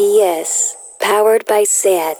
PS, powered by SAT.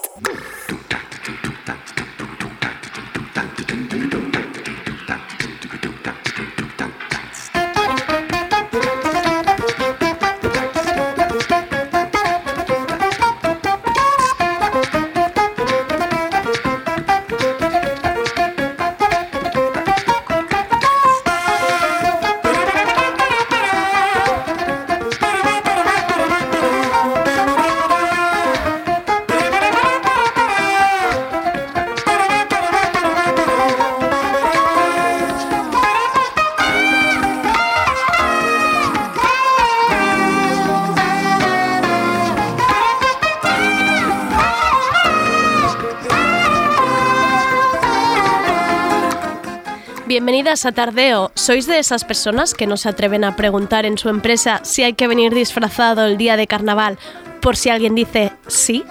Bienvenidas a Tardeo. ¿Sois de esas personas que no se atreven a preguntar en su empresa si hay que venir disfrazado el día de carnaval por si alguien dice sí?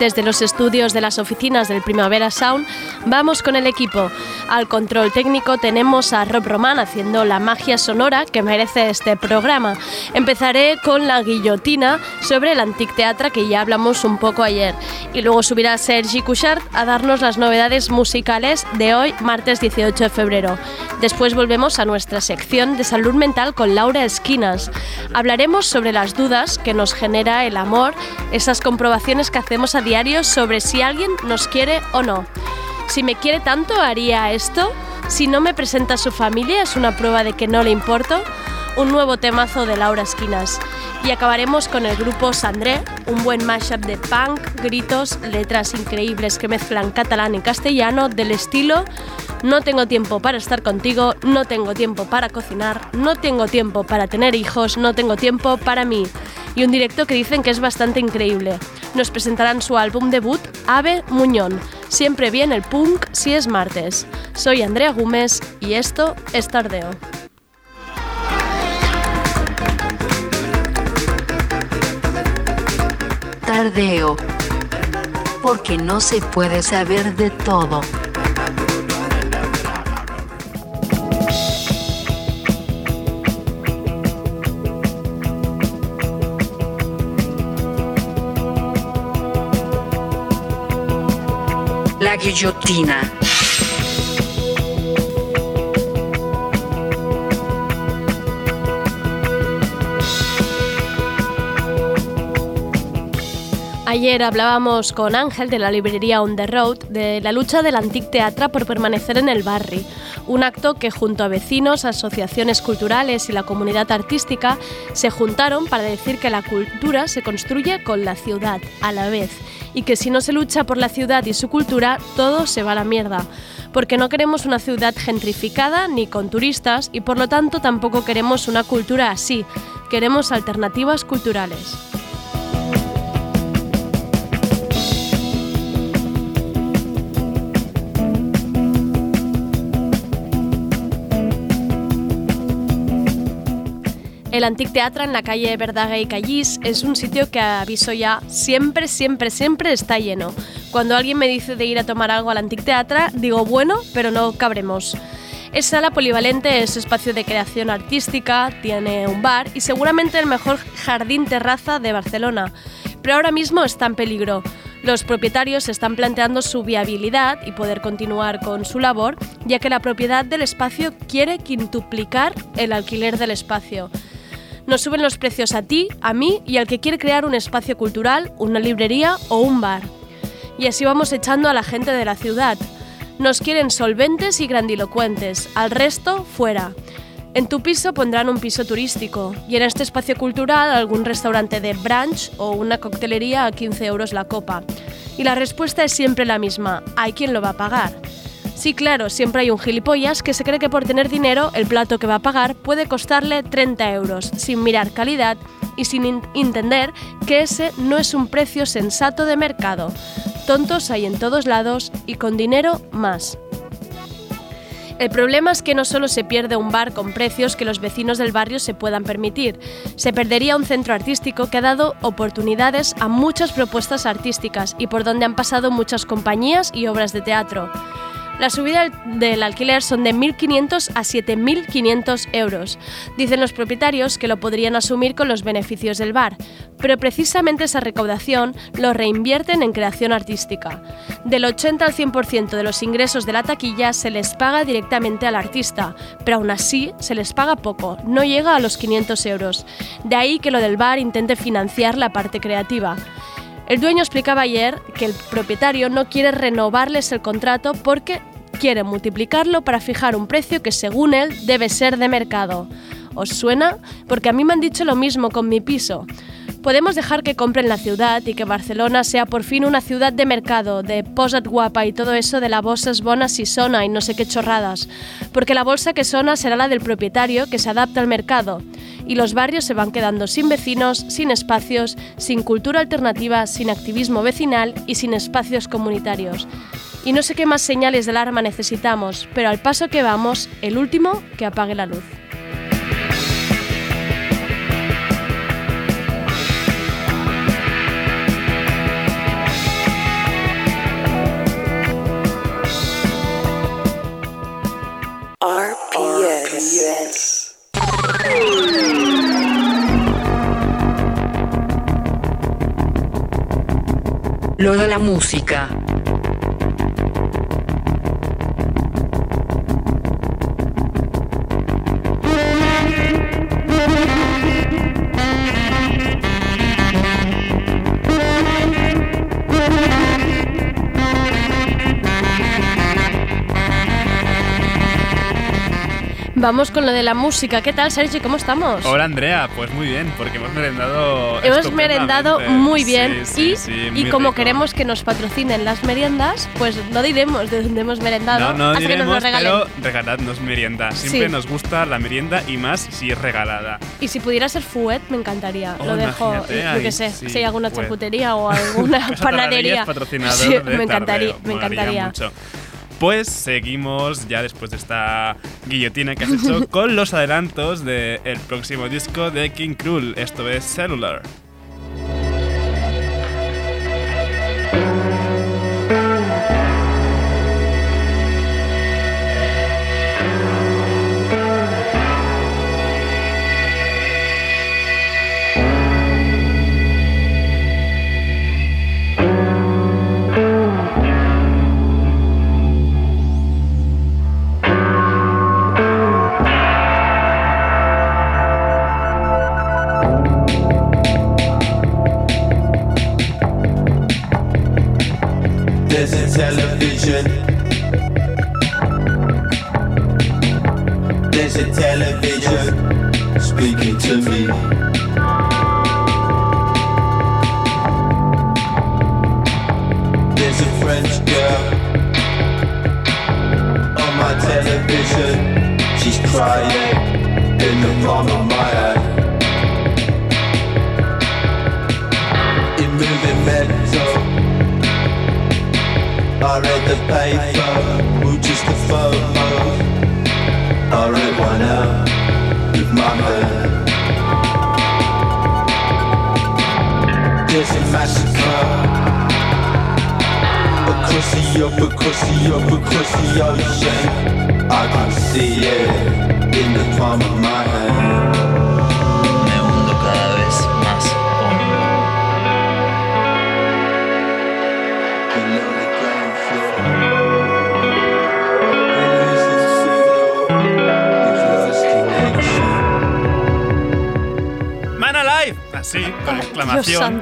Desde los estudios de las oficinas del Primavera Sound, vamos con el equipo. Al control técnico tenemos a Rob Roman haciendo la magia sonora que merece este programa. Empezaré con la guillotina sobre el Antic Teatre que ya hablamos un poco ayer. Y luego subirá Sergi Couchard a darnos las novedades musicales de hoy, martes 18 de febrero. Después volvemos a nuestra sección de salud mental con Laura Esquinas. Hablaremos sobre las dudas que nos genera el amor, esas comprobaciones que hacemos a diario sobre si alguien nos quiere o no. Si me quiere tanto, haría esto. Si no me presenta su familia, es una prueba de que no le importo. Un nuevo temazo de Laura Esquinas. Y acabaremos con el grupo Sandré, un buen mashup de punk, gritos, letras increíbles que mezclan catalán y castellano del estilo No tengo tiempo para estar contigo, no tengo tiempo para cocinar, no tengo tiempo para tener hijos, no tengo tiempo para mí. Y un directo que dicen que es bastante increíble. Nos presentarán su álbum debut, Ave Muñón. Siempre bien el punk si es martes. Soy Andrea Gómez y esto es Tardeo. Tardeo. Porque no se puede saber de todo. Guillotina. Ayer hablábamos con Ángel de la librería On the Road de la lucha del Antic Teatre por permanecer en el barri, un acto que junto a vecinos, asociaciones culturales y la comunidad artística se juntaron para decir que la cultura se construye con la ciudad a la vez y que si no se lucha por la ciudad y su cultura, todo se va a la mierda. Porque no queremos una ciudad gentrificada ni con turistas y por lo tanto tampoco queremos una cultura así. Queremos alternativas culturales. El Antic Teatre en la calle Verdaga y Callís es un sitio que aviso ya siempre, siempre, siempre está lleno. Cuando alguien me dice de ir a tomar algo al Antic Teatre, digo bueno, pero no cabremos. Es sala polivalente, es espacio de creación artística, tiene un bar y seguramente el mejor jardín terraza de Barcelona. Pero ahora mismo está en peligro. Los propietarios están planteando su viabilidad y poder continuar con su labor, ya que la propiedad del espacio quiere quintuplicar el alquiler del espacio. Nos suben los precios a ti, a mí y al que quiere crear un espacio cultural, una librería o un bar. Y así vamos echando a la gente de la ciudad. Nos quieren solventes y grandilocuentes, al resto fuera. En tu piso pondrán un piso turístico y en este espacio cultural algún restaurante de brunch o una coctelería a 15 euros la copa. Y la respuesta es siempre la misma, hay quien lo va a pagar. Sí, claro, siempre hay un gilipollas que se cree que por tener dinero el plato que va a pagar puede costarle 30 euros, sin mirar calidad y sin entender que ese no es un precio sensato de mercado. Tontos hay en todos lados y con dinero más. El problema es que no solo se pierde un bar con precios que los vecinos del barrio se puedan permitir, se perdería un centro artístico que ha dado oportunidades a muchas propuestas artísticas y por donde han pasado muchas compañías y obras de teatro. La subida del alquiler son de 1.500 a 7.500 euros. Dicen los propietarios que lo podrían asumir con los beneficios del bar, pero precisamente esa recaudación lo reinvierten en creación artística. Del 80 al 100% de los ingresos de la taquilla se les paga directamente al artista, pero aún así se les paga poco, no llega a los 500 euros. De ahí que lo del bar intente financiar la parte creativa. El dueño explicaba ayer que el propietario no quiere renovarles el contrato porque quiere multiplicarlo para fijar un precio que según él debe ser de mercado. ¿Os suena? Porque a mí me han dicho lo mismo con mi piso. Podemos dejar que compren la ciudad y que Barcelona sea por fin una ciudad de mercado, de posat guapa y todo eso de la bolsa es bona si sona y no sé qué chorradas. Porque la bolsa que sona será la del propietario que se adapta al mercado. Y los barrios se van quedando sin vecinos, sin espacios, sin cultura alternativa, sin activismo vecinal y sin espacios comunitarios. Y no sé qué más señales de alarma necesitamos, pero al paso que vamos, el último que apague la luz. RPS. De la música. Vamos con lo de la música. ¿Qué tal, Sergio? ¿Cómo estamos? Hola Andrea, pues muy bien, porque hemos merendado. Hemos merendado muy bien Sí, y, sí, muy como rico. queremos que nos patrocinen las meriendas, pues no diremos de dónde hemos merendado No, no hasta que nos lo diremos, regalen. pero regaladnos merienda. Siempre nos gusta la merienda y más si es regalada. Y si pudiera ser fuet, me encantaría. Oh, lo dejo, yo qué sé, si hay alguna fuet. charcutería o alguna panadería. Me encantaría, me encantaría. mucho. Pues seguimos ya después de esta guillotina que has hecho con los adelantos del próximo disco de King Cruel. Esto es Cellular.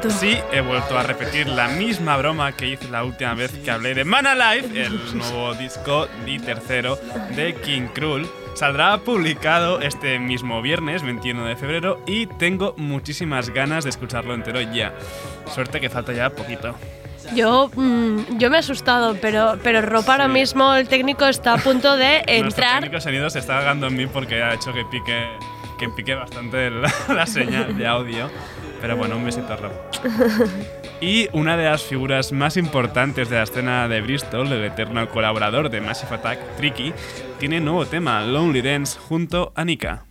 Santo. Sí, he vuelto a repetir la misma broma que hice la última vez que hablé de Man Alive, el nuevo disco y tercero de King Cruel. Saldrá publicado este mismo viernes, 21 de febrero, y tengo muchísimas ganas de escucharlo entero ya. Suerte que falta ya poquito. Yo, mm, yo me he asustado, pero, pero Ropa ahora Sí. mismo el técnico está a punto de entrar. técnico de sonido se está ahogando en mí porque ha hecho que pique, que pique bastante la, la señal de audio. Pero bueno, un besito, Rob. Y una de las figuras más importantes de la escena de Bristol, el eterno colaborador de Massive Attack, Tricky, tiene nuevo tema, Lonely Dance, junto a Nika.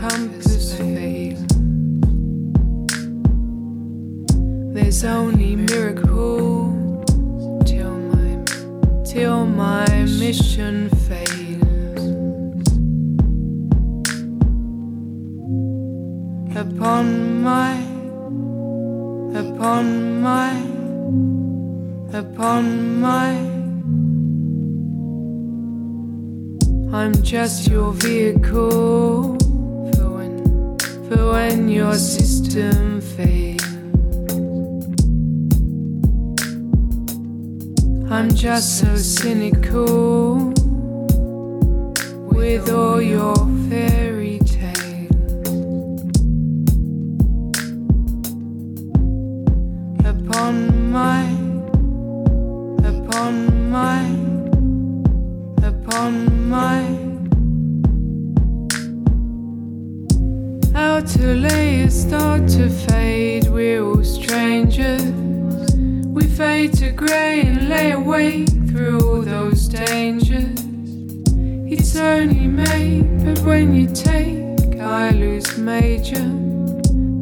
Compass failed. There's only miracles till my till my mission fails. Upon my upon my upon my I'm just your vehicle for when your system fails. I'm just so cynical with all your fairy start to fade. We're all strangers. We fade to grey and lay awake through all those dangers. It's only May, but when you take, I lose major.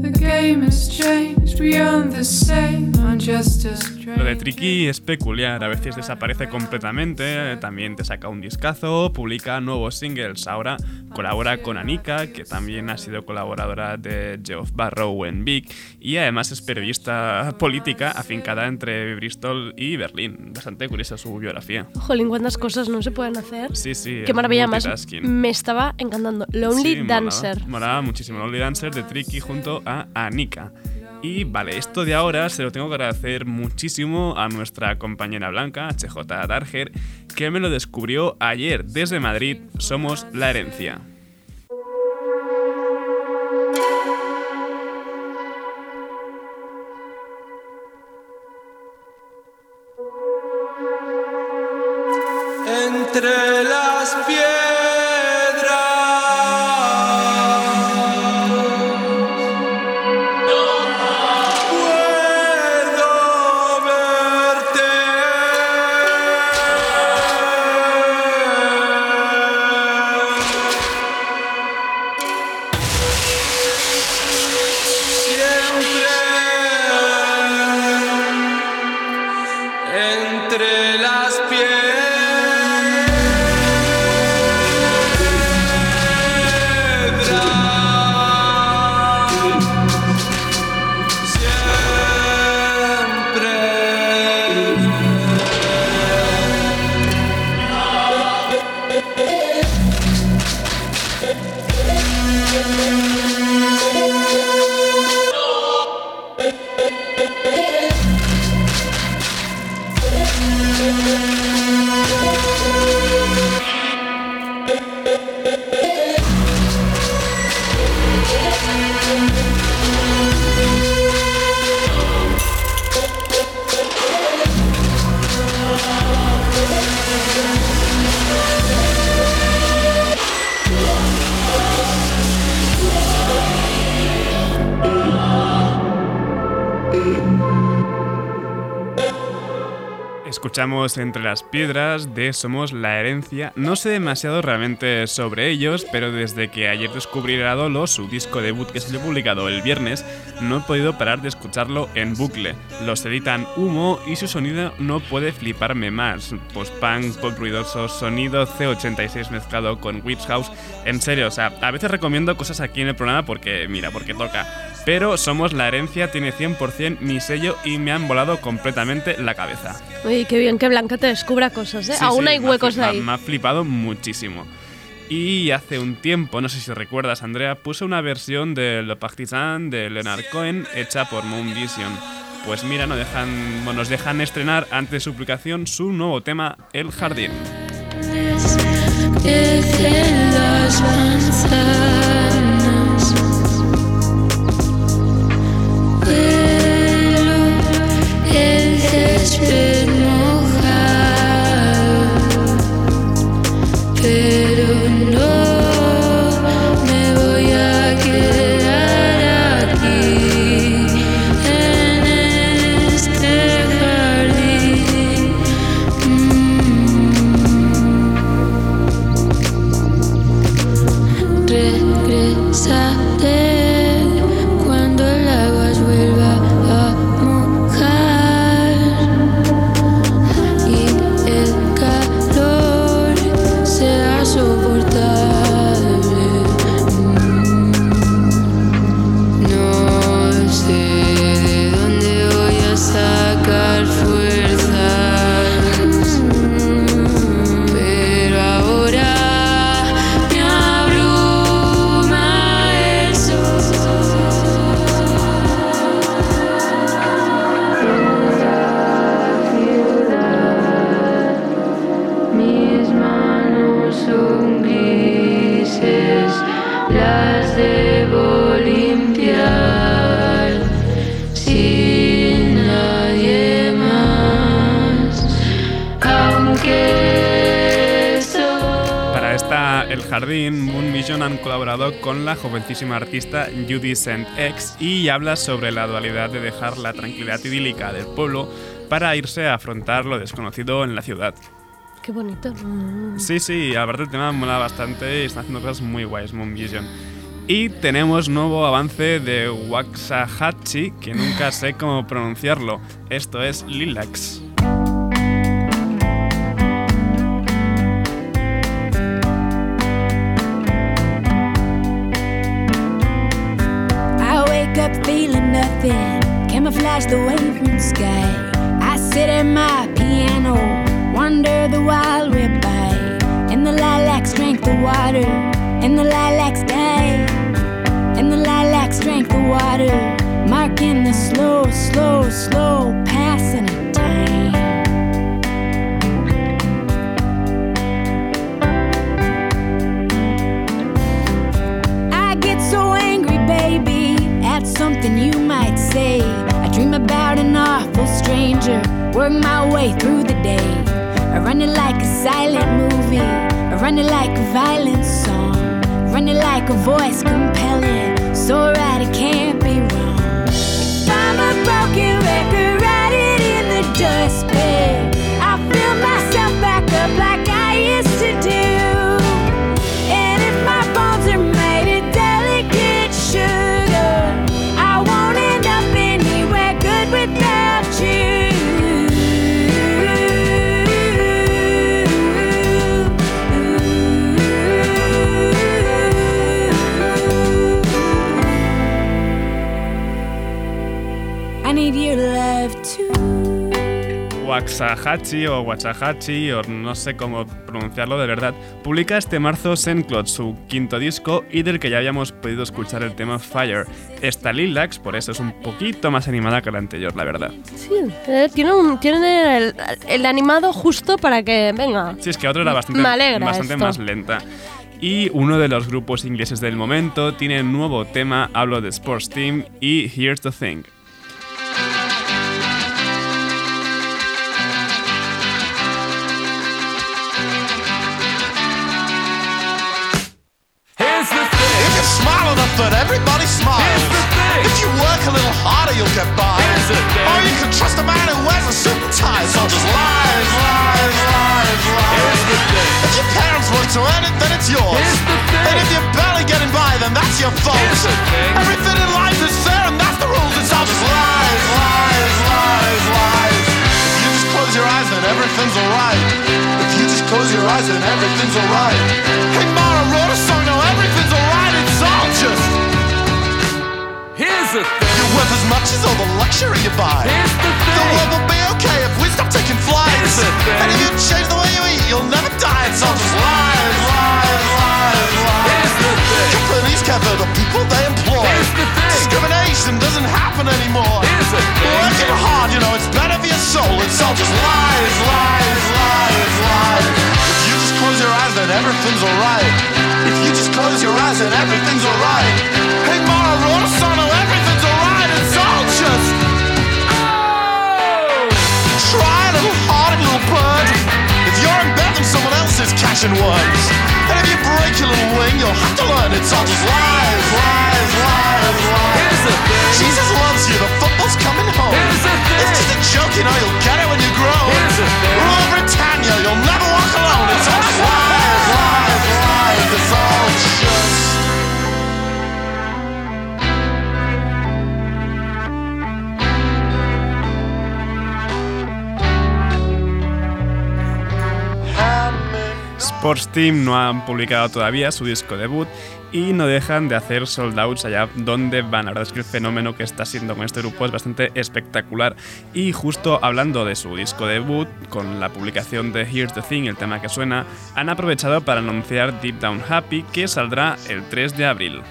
The game has changed, we aren't the same. I'm just a stranger. Lo de Tricky es peculiar, a veces desaparece completamente, también te saca un discazo, publica nuevos singles, ahora colabora con Anika, que también ha sido colaboradora de Geoff Barrow en Big, y además es periodista política afincada entre Bristol y Berlín. Bastante curiosa su biografía. Jolín, cuántas cosas no se pueden hacer. Sí, sí. Qué maravilla más. Me estaba encantando. Lonely Sí, Dancer. Molaba muchísimo. Lonely Dancer de Tricky junto a Anika. Y vale, esto de ahora se lo tengo que agradecer muchísimo a nuestra compañera blanca, HJ Darger, que me lo descubrió ayer desde Madrid. Somos la herencia. Entre Escuchamos Entre las Piedras de Somos la Herencia. No sé demasiado realmente sobre ellos, pero desde que ayer descubrí a Dolo, su disco debut que se ha publicado el viernes, no he podido parar de escucharlo en bucle. Los editan humo y su sonido no puede fliparme más. Post-punk, pop ruidoso, sonido C86 mezclado con Witch House. En serio, o sea, a veces recomiendo cosas aquí en el programa porque, mira, porque toca. Pero Somos la Herencia tiene 100% mi sello y me han volado completamente la cabeza. Uy, qué bien que Blanca te descubra cosas, ¿eh? Sí, Aún sí, hay me ha huecos ahí. Me ha flipado muchísimo. Y hace un tiempo, no sé si recuerdas, Andrea, puse una versión de Le Partisan de Leonard Cohen hecha por Moon Vision. Pues mira, nos dejan, bueno, nos dejan estrenar antes de su publicación su nuevo tema, El Jardín. zbyt mucha, con la jovencísima artista Judy St. X y habla sobre la dualidad de dejar la tranquilidad idílica del pueblo para irse a afrontar lo desconocido en la ciudad. Qué bonito. Sí, sí, aparte el tema mola bastante y está haciendo cosas muy guays, Moon Vision. Y tenemos nuevo avance de Waxahachie, que nunca sé cómo pronunciarlo. Esto es Lilacs. Camouflage the waving sky. I sit at my piano, wonder the while we're by. And the lilacs drank the water, and the lilacs died. And the lilacs drank the water, marking the slow, slow, slow passing of time. I get so angry, baby, at something you might say. Stranger, work my way through the day. I run it like a silent movie, I run it like a violent song, run it like a voice compelling, so right it can't be wrong. If I'm a broken record, write it in the dustbin. I fill myself back up Waxahachie o Waxahachie, o no sé cómo pronunciarlo de verdad, publica este marzo Senclot, su quinto disco, y del que ya habíamos podido escuchar el tema Fire. Esta Lilacs, por eso es un poquito más animada que la anterior, la verdad. Sí, eh, tiene, un, tiene el, el animado justo para que venga. Sí, es que otra era bastante, bastante esto. más lenta. Y uno de los grupos ingleses del momento tiene un nuevo tema, hablo de Sports Team y Here's the Thing. That everybody smiles. Here's the thing. If you work a little harder, you'll get by. Here's the thing. Or you can trust a man who wears a suit and tie. So just lies, lies, lies, lies. Here's the thing. If your parents work to earn it, then it's yours. Here's the thing. And if you're barely getting by, then that's your fault. Here's the thing. Everything in life is fair, and that's the rules. It's all just lies, lies, lies, lies. If you just close your eyes, then everything's alright. If you just close your eyes, then everything's alright. Hey, Mara wrote a just. Here's the thing. You're worth as much as all the luxury you buy. Here's the thing. The world will be okay if we stop taking flights. Here's the thing. And if you change the way you eat, you'll never die. It's all just lies, lies, lies, lies. Here's the thing. Companies cover the people they employ. Here's the thing. Discrimination doesn't happen anymore. Here's the thing. Working hard, you know, it's better for your soul. It's all just lies, lies, lies, lies. Close your eyes, then everything's alright. If you just close your eyes and everything's alright. Hey, Mara Rorsano, everything's alright. Is catching worms. And if you break your little wing, you'll have to learn it's all just lies, lies, lies, lies. Here's the thing. Jesus loves you, the football's coming home. Here's the thing. It's just a joke, you know, you'll get it when you grow. Here's the thing. Rule Britannia, you'll never walk alone. It's all just lies, Sports Team no han publicado todavía su disco debut y no dejan de hacer sold outs allá donde van. La verdad es que el fenómeno que está siendo con este grupo es bastante espectacular. Y justo hablando de su disco debut, con la publicación de Here's the Thing, el tema que suena, han aprovechado para anunciar Deep Down Happy que saldrá el 3 de abril.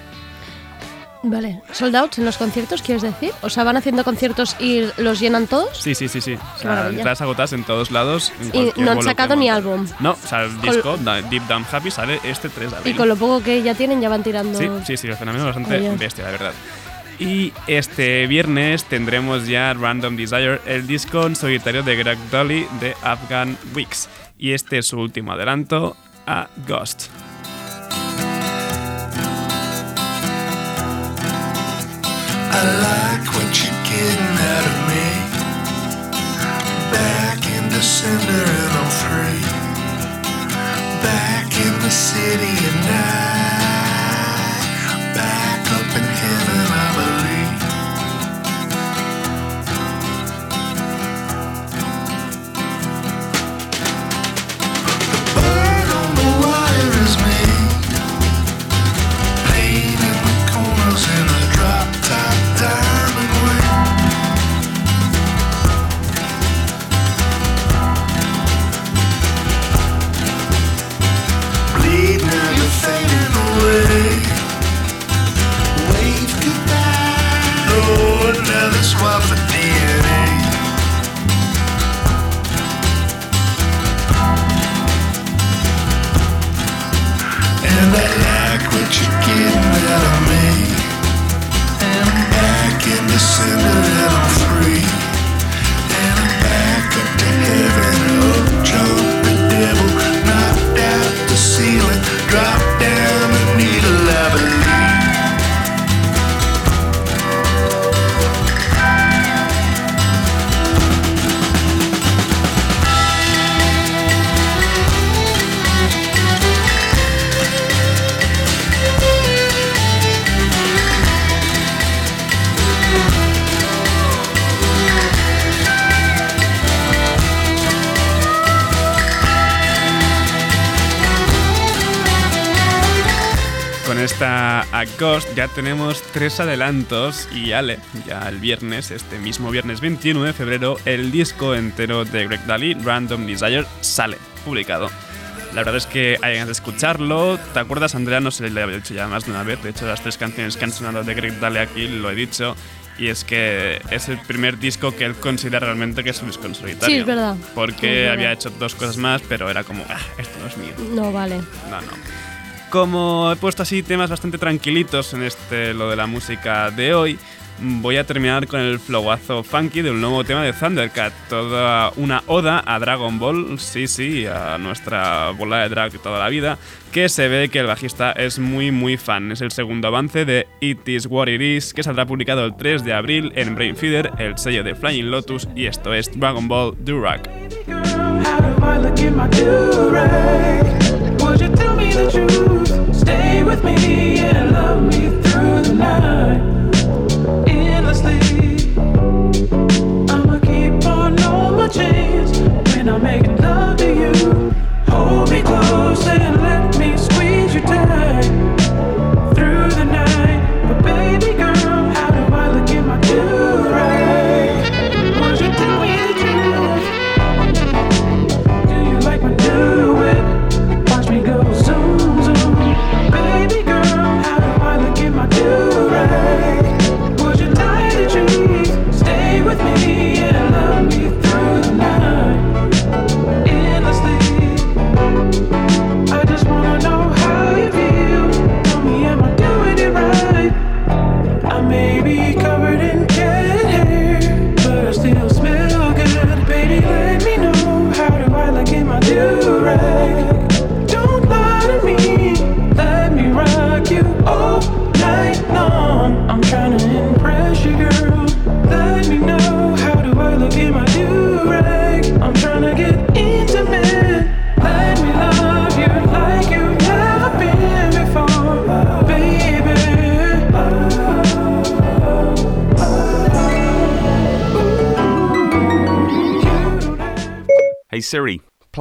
Vale, sold outs en los conciertos, ¿quieres decir? O sea, van haciendo conciertos y los llenan todos. Sí, sí, sí, sí. O sea, maravilla. entradas agotadas en todos lados. en Y no han sacado ni álbum. No, o sea, el disco Deep Down Happy sale este 3 de Y con lo poco que ya tienen, ya van tirando. Sí, sí, sí, el fenómeno es bastante bestia, la verdad. Y este viernes tendremos ya Random Desire, el disco en solitario de Greg Dolly de Afghan Weeks. Y este es su último adelanto a Ghost. I like what you're getting out of me. Back in December and I'm free. Back in the city at night. And I like what you're getting out of me. And back in the center ya tenemos tres adelantos y Ale, ya el viernes, este mismo viernes 21 de febrero, el disco entero de Greg Daly, Random Desire, sale publicado. La verdad es que hay ganas de escucharlo. ¿Te acuerdas, Andrea? No sé, le había dicho ya más de una vez. De hecho, las tres canciones que han sonado de Greg Daly aquí lo he dicho. Y es que es el primer disco que él considera realmente que es un disco en solitario. Sí, es verdad. Porque Es verdad. había hecho dos cosas más, pero era como, ah, esto no es mío. No vale. No, no. Como he puesto así temas bastante tranquilitos en este lo de la música de hoy, voy a terminar con el flowazo funky de un nuevo tema de Thundercat, toda una oda a Dragon Ball, sí, sí, a nuestra bola de drag toda la vida, que se ve que el bajista es muy muy fan. Es el segundo avance de It Is What It Is, que saldrá publicado el 3 de abril en Brain Feeder, el sello de Flying Lotus, y esto es Dragon Ball Durag. The truth? Stay with me and love me through the night. Endlessly. I'ma keep on all my chains when I'm making love to you. Hold me close and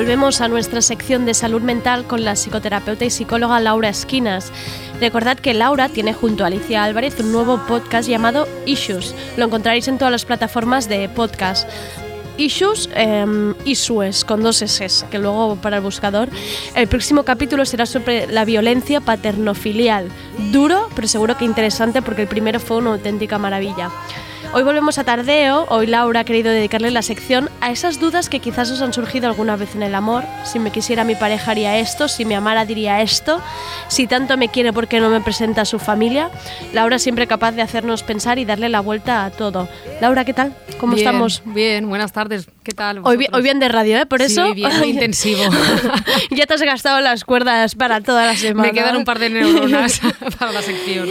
Volvemos a nuestra sección de salud mental con la psicoterapeuta y psicóloga Laura Esquinas. Recordad que Laura tiene junto a Alicia Álvarez un nuevo podcast llamado Issues. Lo encontraréis en todas las plataformas de podcast. Issues, eh, Issues, con dos S, que luego para el buscador. El próximo capítulo será sobre la violencia paternofilial. Duro, pero seguro que interesante porque el primero fue una auténtica maravilla. Hoy volvemos a Tardeo. Hoy Laura ha querido dedicarle la sección a esas dudas que quizás os han surgido alguna vez en el amor. Si me quisiera mi pareja haría esto, si me amara diría esto, si tanto me quiere ¿por qué no me presenta a su familia. Laura siempre capaz de hacernos pensar y darle la vuelta a todo. Laura, ¿qué tal? ¿Cómo Bien, estamos? Bien, buenas tardes. ¿Qué tal? Hoy, bien- vosotros? hoy bien de radio, ¿eh? Por Sí, eso. bien, muy intensivo. ya te has gastado las cuerdas para toda la semana. Me quedan un par de neuronas para la sección.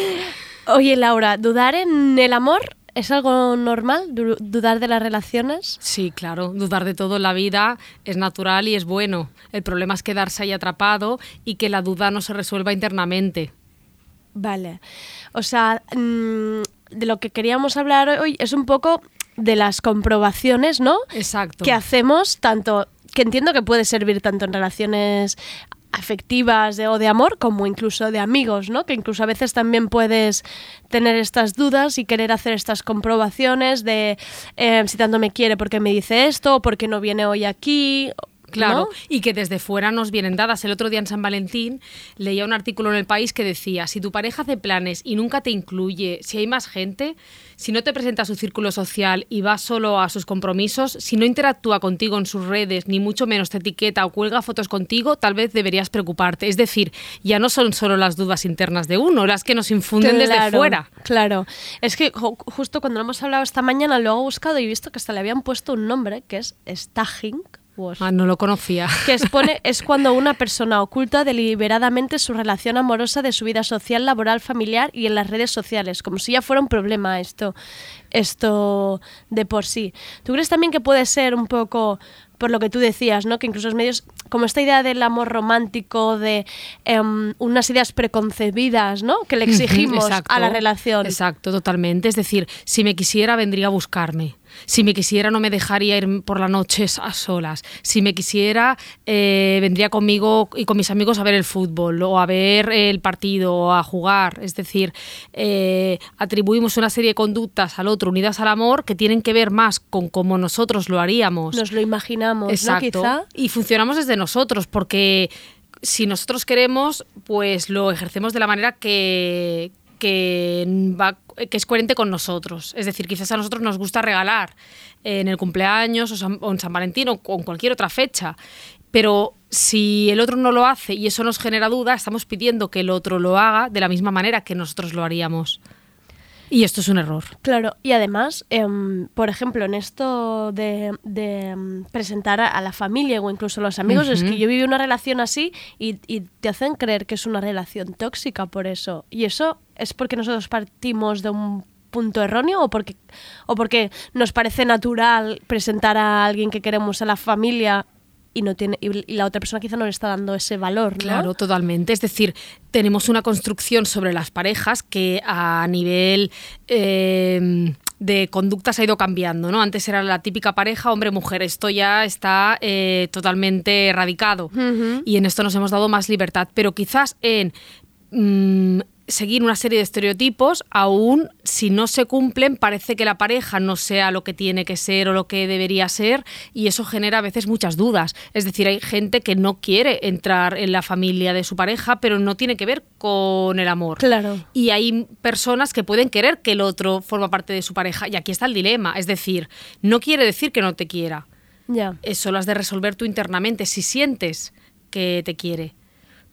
Oye, Laura, ¿dudar en el amor es algo normal? Du- ¿Dudar de las relaciones? Sí, claro, dudar de todo en la vida es natural y es bueno. El problema es quedarse ahí atrapado y que la duda no se resuelva internamente. Vale. O sea, mm, de lo que queríamos hablar hoy es un poco de las comprobaciones, ¿no? Exacto. Que hacemos tanto, que entiendo que puede servir tanto en relaciones afectivas de- o de amor como incluso de amigos, ¿no? Que incluso a veces también puedes tener estas dudas y querer hacer estas comprobaciones de eh, si tanto me quiere porque me dice esto o porque no viene hoy aquí. Claro, ¿no? y que desde fuera nos vienen dadas. El otro día en San Valentín leía un artículo en El País que decía, si tu pareja hace planes y nunca te incluye, si hay más gente, si no te presenta a su círculo social y va solo a sus compromisos, si no interactúa contigo en sus redes, ni mucho menos te etiqueta o cuelga fotos contigo, tal vez deberías preocuparte. Es decir, ya no son solo las dudas internas de uno, las que nos infunden desde fuera. Claro. Es que ju- justo cuando lo hemos hablado esta mañana, lo he buscado y he visto que hasta le habían puesto un nombre, que es staging. Was- Ah, no lo conocía. que expone es cuando una persona oculta deliberadamente su relación amorosa de su vida social, laboral, familiar y en las redes sociales, como si ya fuera un problema esto, esto de por sí. ¿Tú crees también que puede ser un poco por lo que tú decías, ¿no? Que incluso los medios, como esta idea del amor romántico, de em, unas ideas preconcebidas, ¿no? Que le exigimos exacto, a la relación. Exacto, totalmente. Es decir, si me quisiera, vendría a buscarme. Si me quisiera, no me dejaría ir por la noche a solas. Si me quisiera, eh, vendría conmigo y con mis amigos a ver el fútbol o a ver el partido o a jugar. Es decir, eh, atribuimos una serie de conductas al otro unidas al amor que tienen que ver más con cómo nosotros lo haríamos. Nos lo imaginamos, Exacto. ¿no? Quizá. Y funcionamos desde nosotros, porque si nosotros queremos, pues lo ejercemos de la manera que, que, va- es coherente con nosotros. Es decir, quizás a nosotros nos gusta regalar en el cumpleaños o, San- o en San Valentín o con cualquier otra fecha. Pero si el otro no lo hace y eso nos genera duda, estamos pidiendo que el otro lo haga de la misma manera que nosotros lo haríamos. Y esto es un error. Claro, y además, em, por ejemplo, en esto de, de, em, presentar a, la familia o incluso a los amigos, es que yo viví una relación así y, y te hacen creer que es una relación tóxica por eso. Y eso es porque nosotros partimos de un punto erróneo o porque, o porque nos parece natural presentar a alguien que queremos a la familia y no tiene y, la otra persona quizá no le está dando ese valor, ¿no? Claro, totalmente. Es decir, tenemos una construcción sobre las parejas que a nivel eh, de conducta se ha ido cambiando, ¿no? Antes era la típica pareja hombre-mujer. Esto ya está eh, totalmente erradicado. Y en esto nos hemos dado más libertad. Pero quizás en mm, seguir una serie de estereotipos, aún si no se cumplen, parece que la pareja no sea lo que tiene que ser o lo que debería ser, y eso genera a veces muchas dudas. Es decir, hay gente que no quiere entrar en la familia de su pareja, pero no tiene que ver con el amor. Claro. Y hay personas que pueden querer que el otro forma parte de su pareja, y aquí está el dilema. Es decir, no quiere decir que no te quiera. Ya. Eso lo has de resolver tú internamente si sientes que te quiere.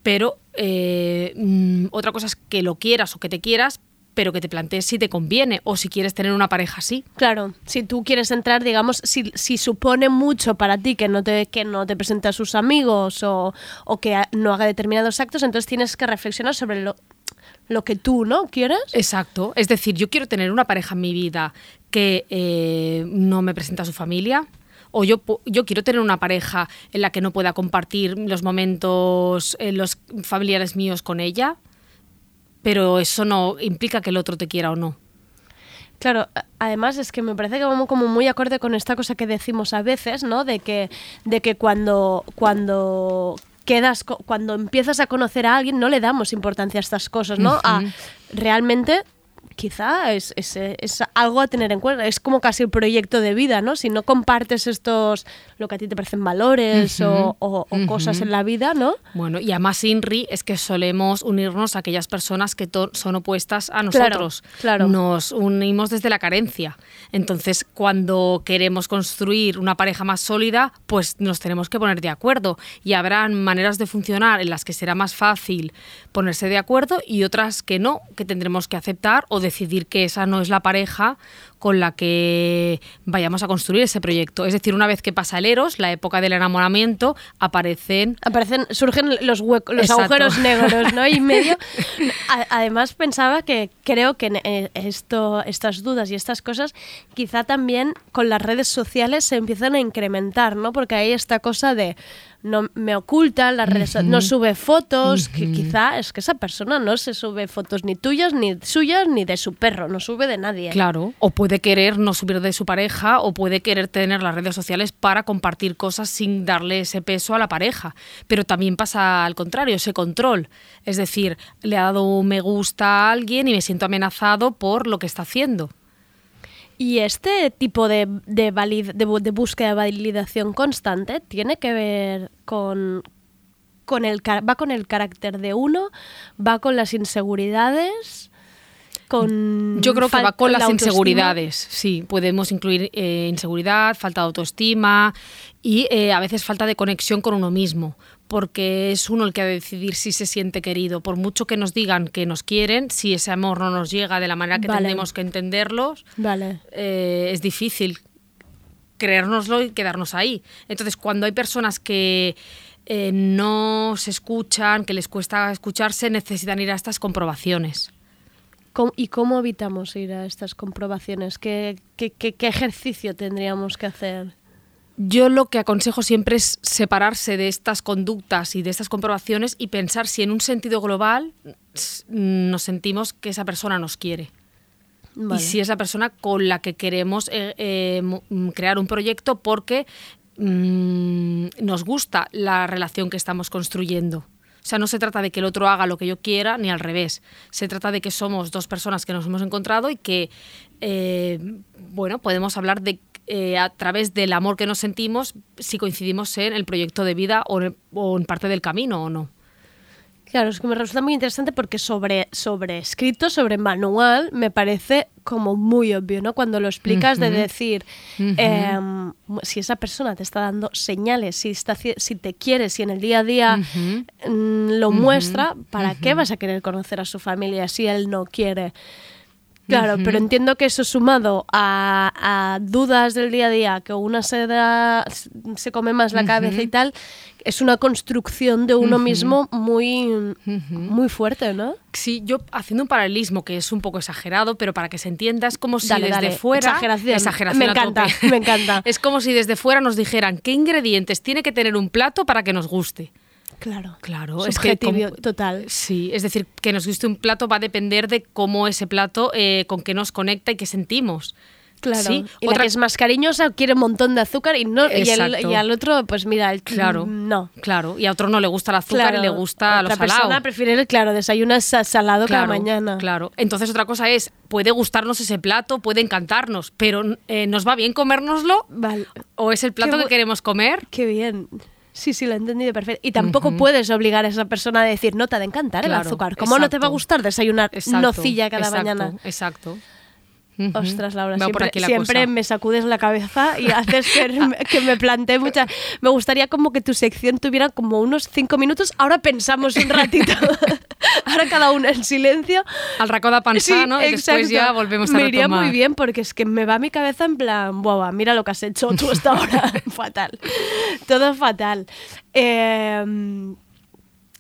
Pero eh, mm, otra cosa es que lo quieras o que te quieras, pero que te plantees si te conviene o si quieres tener una pareja así. Claro, si tú quieres entrar, digamos, si, si supone mucho para ti que no te, que no te presente a sus amigos o, o que ha- no haga determinados actos, entonces tienes que reflexionar sobre lo, lo que tú, ¿no? ¿Quieres? Exacto. Es decir, yo quiero tener una pareja en mi vida que eh, no me presenta a su familia. O yo, yo quiero tener una pareja en la que no pueda compartir los momentos eh, los familiares míos con ella, pero eso no implica que el otro te quiera o no. Claro, además es que me parece que vamos como muy acorde con esta cosa que decimos a veces, ¿no? De que, de que cuando, cuando quedas, cuando empiezas a conocer a alguien, no le damos importancia a estas cosas, ¿no? A realmente quizá es, es, es algo a tener en cuenta. Es como casi el proyecto de vida, ¿no? Si no compartes estos, lo que a ti te parecen valores Ujú, o, o- o cosas en la vida, ¿no? Bueno, y además INRI es que solemos unirnos a aquellas personas que son opuestas a nosotros. claro. Nos unimos desde la carencia. Entonces, cuando queremos construir una pareja más sólida, pues nos tenemos que poner de acuerdo. Y habrán maneras de funcionar en las que será más fácil ponerse de acuerdo y otras que no, que tendremos que aceptar o decidir que esa no es la pareja con la que vayamos a construir ese proyecto. Es decir, una vez que pasa el Eros, la época del enamoramiento, aparecen aparecen surgen los huecos los Exacto. agujeros negros no y medio además pensaba que creo que eh, esto estas dudas y estas cosas quizá también con las redes sociales se empiezan a incrementar no porque hay esta cosa de no me ocultan las redes so- no sube fotos que quizá es que esa persona no se sube fotos ni tuyas ni suyas ni de su perro no sube de nadie Claro, o puede querer no subir de su pareja o puede querer tener las redes sociales para compartir cosas sin darle ese peso a la pareja. Pero también pasa al contrario, ese control. Es decir, le ha dado un me gusta a alguien y me siento amenazado por lo que está haciendo. Y este tipo de, de, valid- de búsqueda de validación constante tiene que ver con, con el, va con el carácter de uno, va con las inseguridades, con... Yo creo que va con la las inseguridades, sí. Podemos incluir eh, inseguridad, falta de autoestima y eh, a veces falta de conexión con uno mismo, porque es uno el que ha de decidir si se siente querido. Por mucho que nos digan que nos quieren, si ese amor no nos llega de la manera que Vale. tenemos que entenderlos, Vale. eh, es difícil creérnoslo y quedarnos ahí. Entonces, cuando hay personas que eh, no se escuchan, que les cuesta escucharse, necesitan ir a estas comprobaciones. ¿Cómo- ¿Y cómo evitamos ir a estas comprobaciones? ¿Qué, qué, qué- qué ejercicio tendríamos que hacer? Yo lo que aconsejo siempre es separarse de estas conductas y de estas comprobaciones y pensar si en un sentido global nos sentimos que esa persona nos quiere. Vale. Y si es la persona con la que queremos eh, eh, mm, crear un proyecto porque mm, nos gusta la relación que estamos construyendo. O sea, no se trata de que el otro haga lo que yo quiera, ni al revés. Se trata de que somos dos personas que nos hemos encontrado y que, eh, bueno, podemos hablar de eh, a través del amor que nos sentimos si coincidimos en el proyecto de vida o en, o en parte del camino o no. Claro, es que me resulta muy interesante porque sobre, sobre escrito, sobre manual, me parece como muy obvio, ¿no? Cuando lo explicas de decir, em, si esa persona te está dando señales, si, está, si te quiere, si en el día a día mm, lo muestra, ¿para qué vas a querer conocer a su familia si él no quiere? Claro, pero entiendo que eso sumado a, a dudas del día a día, que una se da, se come más la cabeza y tal, es una construcción de uno mismo muy, muy fuerte, ¿no? Sí, yo haciendo un paralelismo que es un poco exagerado, pero para que se entienda es como si Dale, desde dale. fuera Exageración. exageración Me encanta, me encanta. es como si desde fuera nos dijeran qué ingredientes tiene que tener un plato para que nos guste. Claro. Claro, es que Subjetivo total. Sí, es decir, que nos guste un plato va a depender de cómo ese plato, eh, con qué nos conecta y qué sentimos. Claro. ¿sí? Y la que es más cariñosa quiere un montón de azúcar y no y, el- y al otro, pues mira, el, Claro. no. Claro, y a otro no le gusta el azúcar Claro, y le gusta lo Otra salado. persona prefiere, claro, desayunar sa- salado cada mañana. Claro. Entonces otra cosa es, puede gustarnos ese plato, puede encantarnos, pero eh, ¿nos va bien comérnoslo? ¿O es el plato Qué que queremos comer? Qué bien. Sí, sí, lo he entendido perfecto. Y tampoco puedes obligar a esa persona a decir, no te ha de encantar el azúcar. ¿Cómo no te va a gustar desayunar Exacto, nocilla cada exacto, mañana? Exacto. Ostras, Laura, siempre, aquí la siempre cosa. me sacudes la cabeza y haces que, que me plantee muchas... Me gustaría como que tu sección tuviera como unos cinco minutos. Ahora pensamos un ratito. Ahora cada uno en silencio. Al racó de pensar, ¿no? Y después ya volvemos a Me iría retomar. muy bien porque es que me va mi cabeza en plan, guau, mira lo que has hecho tú hasta ahora. fatal. Todo fatal. Eh,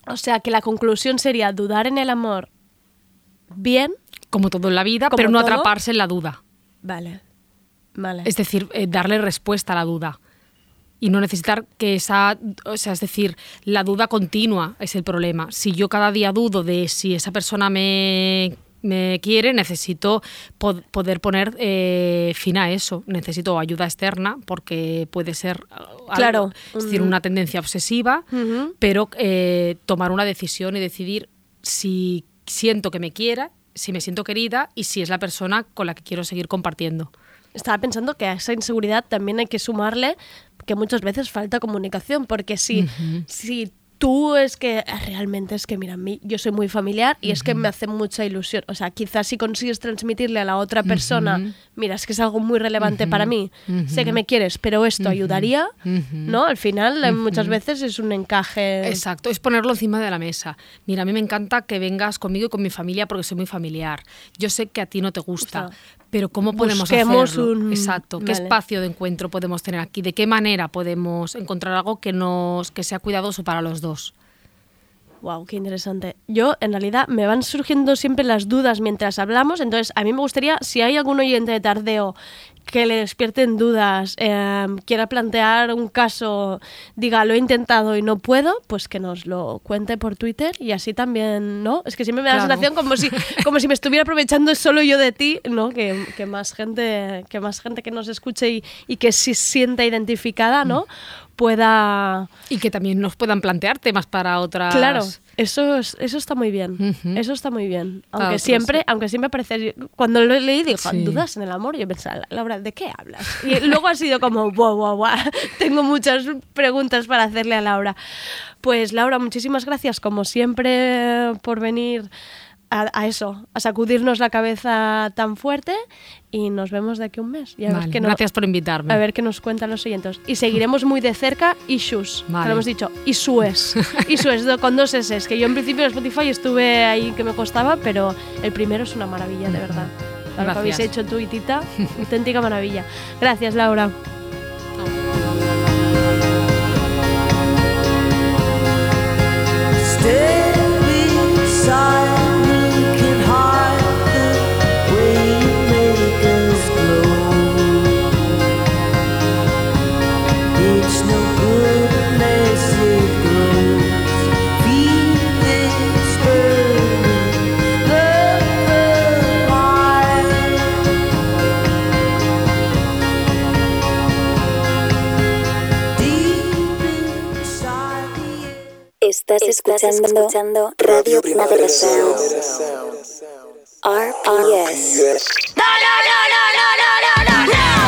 o sea que la conclusión sería dudar en el amor bien. Como todo en la vida, pero no todo. atraparse en la duda. Vale. Vale. Es decir, eh, darle respuesta a la duda. Y no necesitar que esa, o sea, es decir, la duda continua es el problema. Si yo cada día dudo de si esa persona me, me quiere, necesito pod- poder poner eh, fin a eso. Necesito ayuda externa porque puede ser algo- Claro. es decir, una tendencia obsesiva, pero eh, tomar una decisión y decidir si siento que me quiera, si me siento querida y si es la persona con la que quiero seguir compartiendo. Estaba pensando que a esa inseguridad también hay que sumarle que muchas veces falta comunicación, porque si, si tú es que realmente es que, mira, mí yo soy muy familiar y es que me hace mucha ilusión. O sea, quizás si consigues transmitirle a la otra persona, mira, es que es algo muy relevante para mí, sé que me quieres, pero esto ayudaría. ¿no? Al final, eh, muchas veces es un encaje. Exacto, es ponerlo encima de la mesa. Mira, a mí me encanta que vengas conmigo y con mi familia porque soy muy familiar. Yo sé que a ti no te gusta, pero ¿cómo podemos Busquemos hacerlo? un- Exacto, ¿qué Vale. espacio de encuentro podemos tener aquí? ¿De qué manera podemos encontrar algo que nos que sea cuidadoso para los dos? Wow, qué interesante. Yo, en realidad, me van surgiendo siempre las dudas mientras hablamos. Entonces, a mí me gustaría, si hay algún oyente de Tardeo que le despierten dudas, eh, quiera plantear un caso, diga, lo he intentado y no puedo, pues que nos lo cuente por Twitter y así también, ¿no? Es que siempre me da la sensación como si, como si me estuviera aprovechando solo yo de ti, ¿no? Que, que más gente que más gente que nos escuche y, y que se sienta identificada, ¿no? Pueda... Y que también nos puedan plantear temas para otras... Claro, eso, es- eso está muy bien. Eso está muy bien. Aunque otros, siempre, sí. aunque siempre parece. Cuando lo leí, digo, Sí. ¿dudas en el amor? Yo pensaba, Laura, ¿de qué hablas? Y luego ha sido como, wow, wow, wow. Tengo muchas preguntas para hacerle a Laura. Pues, Laura, muchísimas gracias, como siempre, por venir a, a eso, a sacudirnos la cabeza tan fuerte. Y nos vemos de aquí a un mes. Y a ver Vale, qué no- gracias por invitarme. a ver qué nos cuentan los oyentes. Y seguiremos muy de cerca Issues, que Vale. lo hemos dicho, Issues. Issues con dos S, que yo en principio en Spotify estuve ahí que me costaba, pero el primero es una maravilla, de verdad. Lo que habéis hecho tú y Tita, auténtica maravilla. Gracias, Laura. It's Estás, escuchando, Radio Primavera Sound. RPS. No sé si me gusta el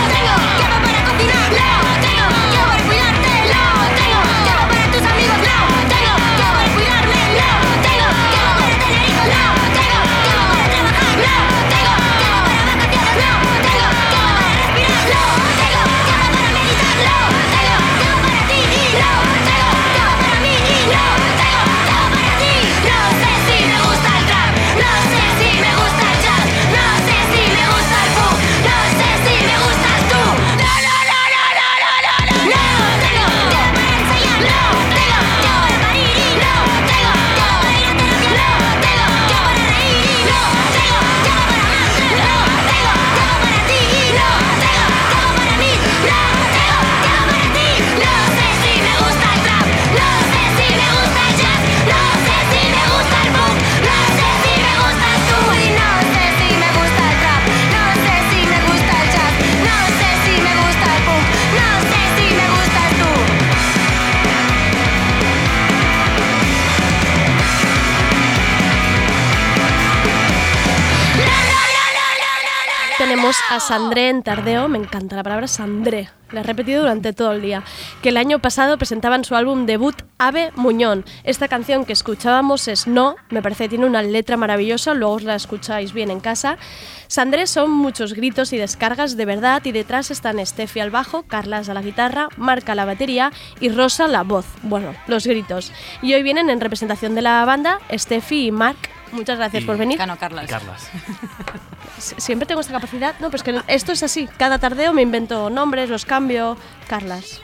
a Sandré en Tardeo, me encanta la palabra Sandré, la he repetido durante todo el día, que el año pasado presentaban su álbum debut Ave Muñón. Esta canción que escuchábamos es No, me parece que tiene una letra maravillosa, luego os la escucháis bien en casa. Sandré son muchos gritos y descargas de verdad y detrás están Steffi al bajo, Carlas a la guitarra, Marca a la batería y Rosa la voz, bueno, los gritos. Y hoy vienen en representación de la banda Steffi y Marc. Muchas gracias Y- por venir. Cano, Carlas. Carlas. Siempre tengo esta capacidad. No, pero es que esto es así. Cada tardeo me invento nombres, los cambio. Carlas.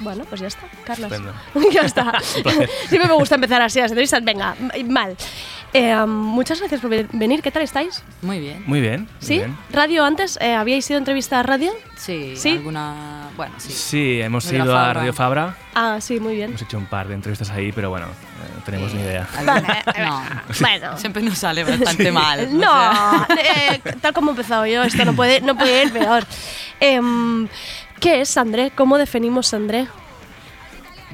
Bueno, pues ya está. Carlas. Estupendo. ya está. Siempre me gusta empezar así las entrevistas. Venga, mal. Eh, muchas gracias por ve- venir. ¿Qué tal estáis? Muy bien. Muy bien. muy ¿Sí? bien. ¿Radio antes? Eh, ¿Habíais ido a entrevista a radio? Sí, ¿Sí? alguna. Bueno, sí. Sí, hemos ido a. Radio Fabra. Ah, sí, muy bien. Hemos hecho un par de entrevistas ahí, pero bueno, eh, no tenemos ni idea. No, Bueno. siempre nos sale bastante mal. o No, sea. eh, tal como he empezado yo, esto no puede, no puede ir peor. Em, ¿Qué es Sandré? ¿Cómo definimos Sandré?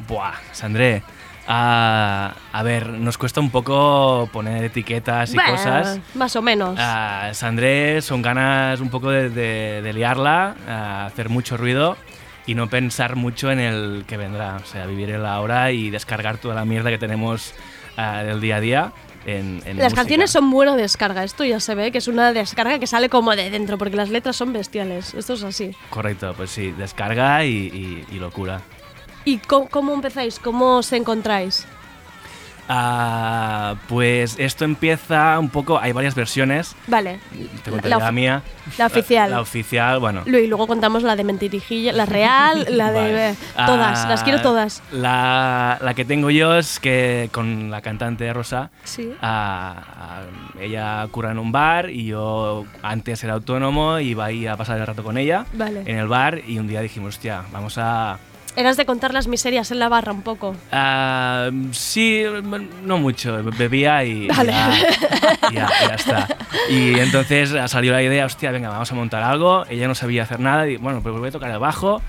Buah, Sandré. Ah, a ver, nos cuesta un poco poner etiquetas y cosas. Más o menos. Ah, Sandré son ganas un poco de, de- de liarla, ah, hacer mucho ruido y no pensar mucho en el que vendrá. O sea, vivir el ahora y descargar toda la mierda que tenemos del día a día en, en Las música. canciones son buena descarga, esto ya se ve que es una descarga que sale como de dentro, porque las letras son bestiales, esto es así. Correcto, pues sí, descarga y, y- y locura. ¿Y cómo, cómo empezáis? ¿Cómo os encontráis? Ah, pues esto empieza un poco, hay varias versiones. Vale, Te contaré La mía. la oficial. La, oficial, bueno. Y luego contamos la de Mentirijilla, la real, la de... Vale. Todas, las quiero Ah, todas. La, la que tengo yo es que con la cantante Rosa, Sí. ah, ah, ella curra en un bar y yo antes era autónomo y iba ahí a pasar el rato con ella Vale. en el bar y un día dijimos, hostia, vamos a... Eras de contar las miserias en la barra un poco. Ah, sí, no mucho, bebía y Vale. ya, ya, ya está. Y entonces salió la idea, hostia, venga, vamos a montar algo. Ella no sabía hacer nada y bueno, pues voy a tocar el bajo.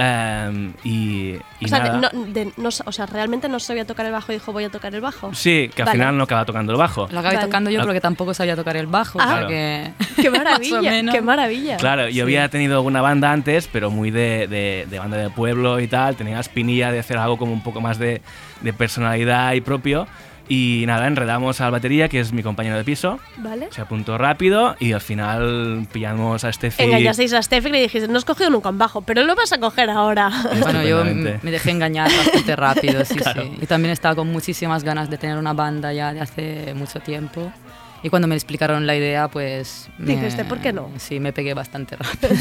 Em, y, y o, sea, nada. no, de- no o sea, realmente no sabía tocar el bajo y dijo voy a tocar el bajo. Sí, que al Vale. final no acaba tocando el bajo. Lo acabé Vale. tocando yo porque tampoco sabía tocar el bajo. Ah. o sea Claro. que- ¡Qué maravilla! ¡Qué maravilla! Claro, yo Sí. había tenido alguna banda antes, pero muy de, de- de banda de pueblo y tal. Tenía la espinilla de hacer algo como un poco más de, de personalidad y propio. Y nada, enredamos al batería, que es mi compañero de piso. ¿Vale? Se apuntó rápido y al final pillamos a Steffi. Engañasteis a Steffi y le dijiste, no has cogido nunca un bajo, pero lo vas a coger ahora. Bueno, yo me dejé engañar bastante rápido, sí, Claro. sí. Y también estaba con muchísimas ganas de tener una banda ya de hace mucho tiempo. Y cuando me explicaron la idea, pues... me- Dijiste, ¿por qué no? Sí, me pegué bastante rápido.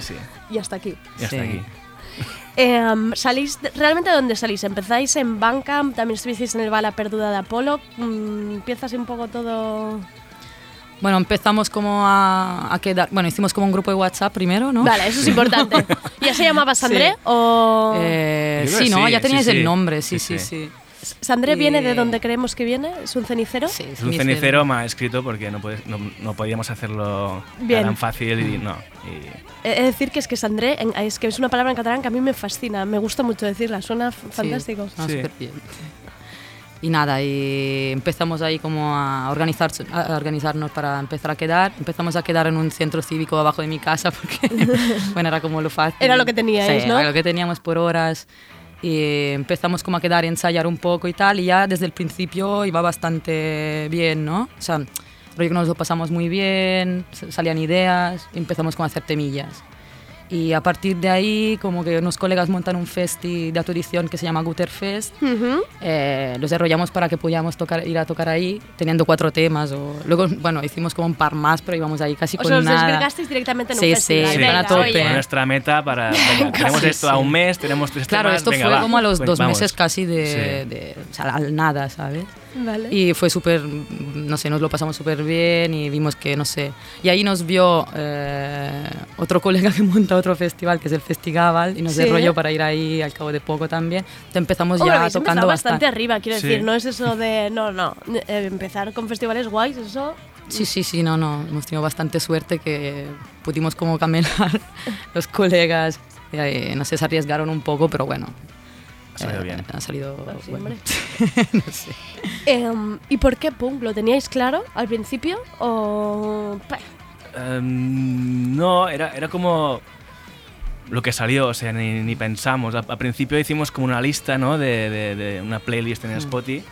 Sí, y hasta aquí. Sí. está aquí. Em, ¿Salís realmente de dónde salís? ¿Empezáis en Bandcamp? ¿También estuvisteis en el Bala Perduda de Apolo? Mm, ¿Empieza así un poco todo...? Bueno, empezamos como a, a quedar... Bueno, hicimos como un grupo de WhatsApp primero, ¿no? Vale, eso es importante. ¿Ya se llamaba Sandré Sí. o...? Eh, sí, ¿no? sí, ya teníais sí, sí. el nombre, sí, Sí, sí, sí. sí. ¿Sandré y- viene de donde creemos que viene? ¿Es un cenicero? Sí, Es un cenicero mal escrito porque no, puedes- no, no podíamos hacerlo Bien. tan fácil y no. y- de decir que es que Sandré en- es que es una palabra en catalán que a mí me fascina, me gusta mucho decirla, suena f- fantástico. No, Sí. bien. Y nada, y empezamos ahí como a, organizar, a organizarnos para empezar a quedar. Empezamos a quedar en un centro cívico abajo de mi casa porque, bueno, era como lo fácil. Era lo que teníais, Sí, ¿no? Era lo que teníamos por horas. Y empezamos como a quedar y ensayar un poco y tal. Y ya desde el principio iba bastante bien, ¿no? O sea, rollo que nos lo pasamos muy bien, salían ideas, empezamos como a hacer temillas. Y a partir de ahí, como que unos colegas montan un festi de autoedición que se llama Guter Fest. Ujú. Eh, los desarrollamos para que pudiéramos tocar, ir a tocar ahí, teniendo cuatro temas. O, luego, bueno, hicimos como un par más, pero íbamos ahí casi O con sea, os nada. desvirgasteis directamente en Sí, un sí, festival. sí, Venga, a tope. oye. Fue nuestra meta para. venga, tenemos Sí, esto sí. a un mes, tenemos tres Claro, temas, esto venga, fue va. como a los Pues dos vamos. meses casi de, Sí. de- o sea, al nada, ¿sabes? Vale. Y fue súper, no sé, nos lo pasamos súper bien y vimos que, no sé. Y ahí nos vio eh, otro colega que monta otro festival, que es el Festival, y nos Sí. derrolló para ir ahí al cabo de poco también. Entonces empezamos Hombre, ya habéis tocando bastante bastante. arriba, quiero Sí. decir, no es eso de, no, no, eh, empezar con festivales guays, eso... Sí, sí, sí, no, no, hemos tenido bastante suerte que pudimos como camelar los colegas, eh, no sé, se arriesgaron un poco, pero bueno. Ha salido eh, bien. Ha salido sí, bueno. hombre. no sé. Em, ¿Y por qué punk? ¿Lo teníais claro al principio? ¿O.? Em, no, era, era como lo que salió, o sea, ni, ni pensamos. Al, al principio hicimos como una lista, ¿no? De, de- de una playlist en Mm. Spotify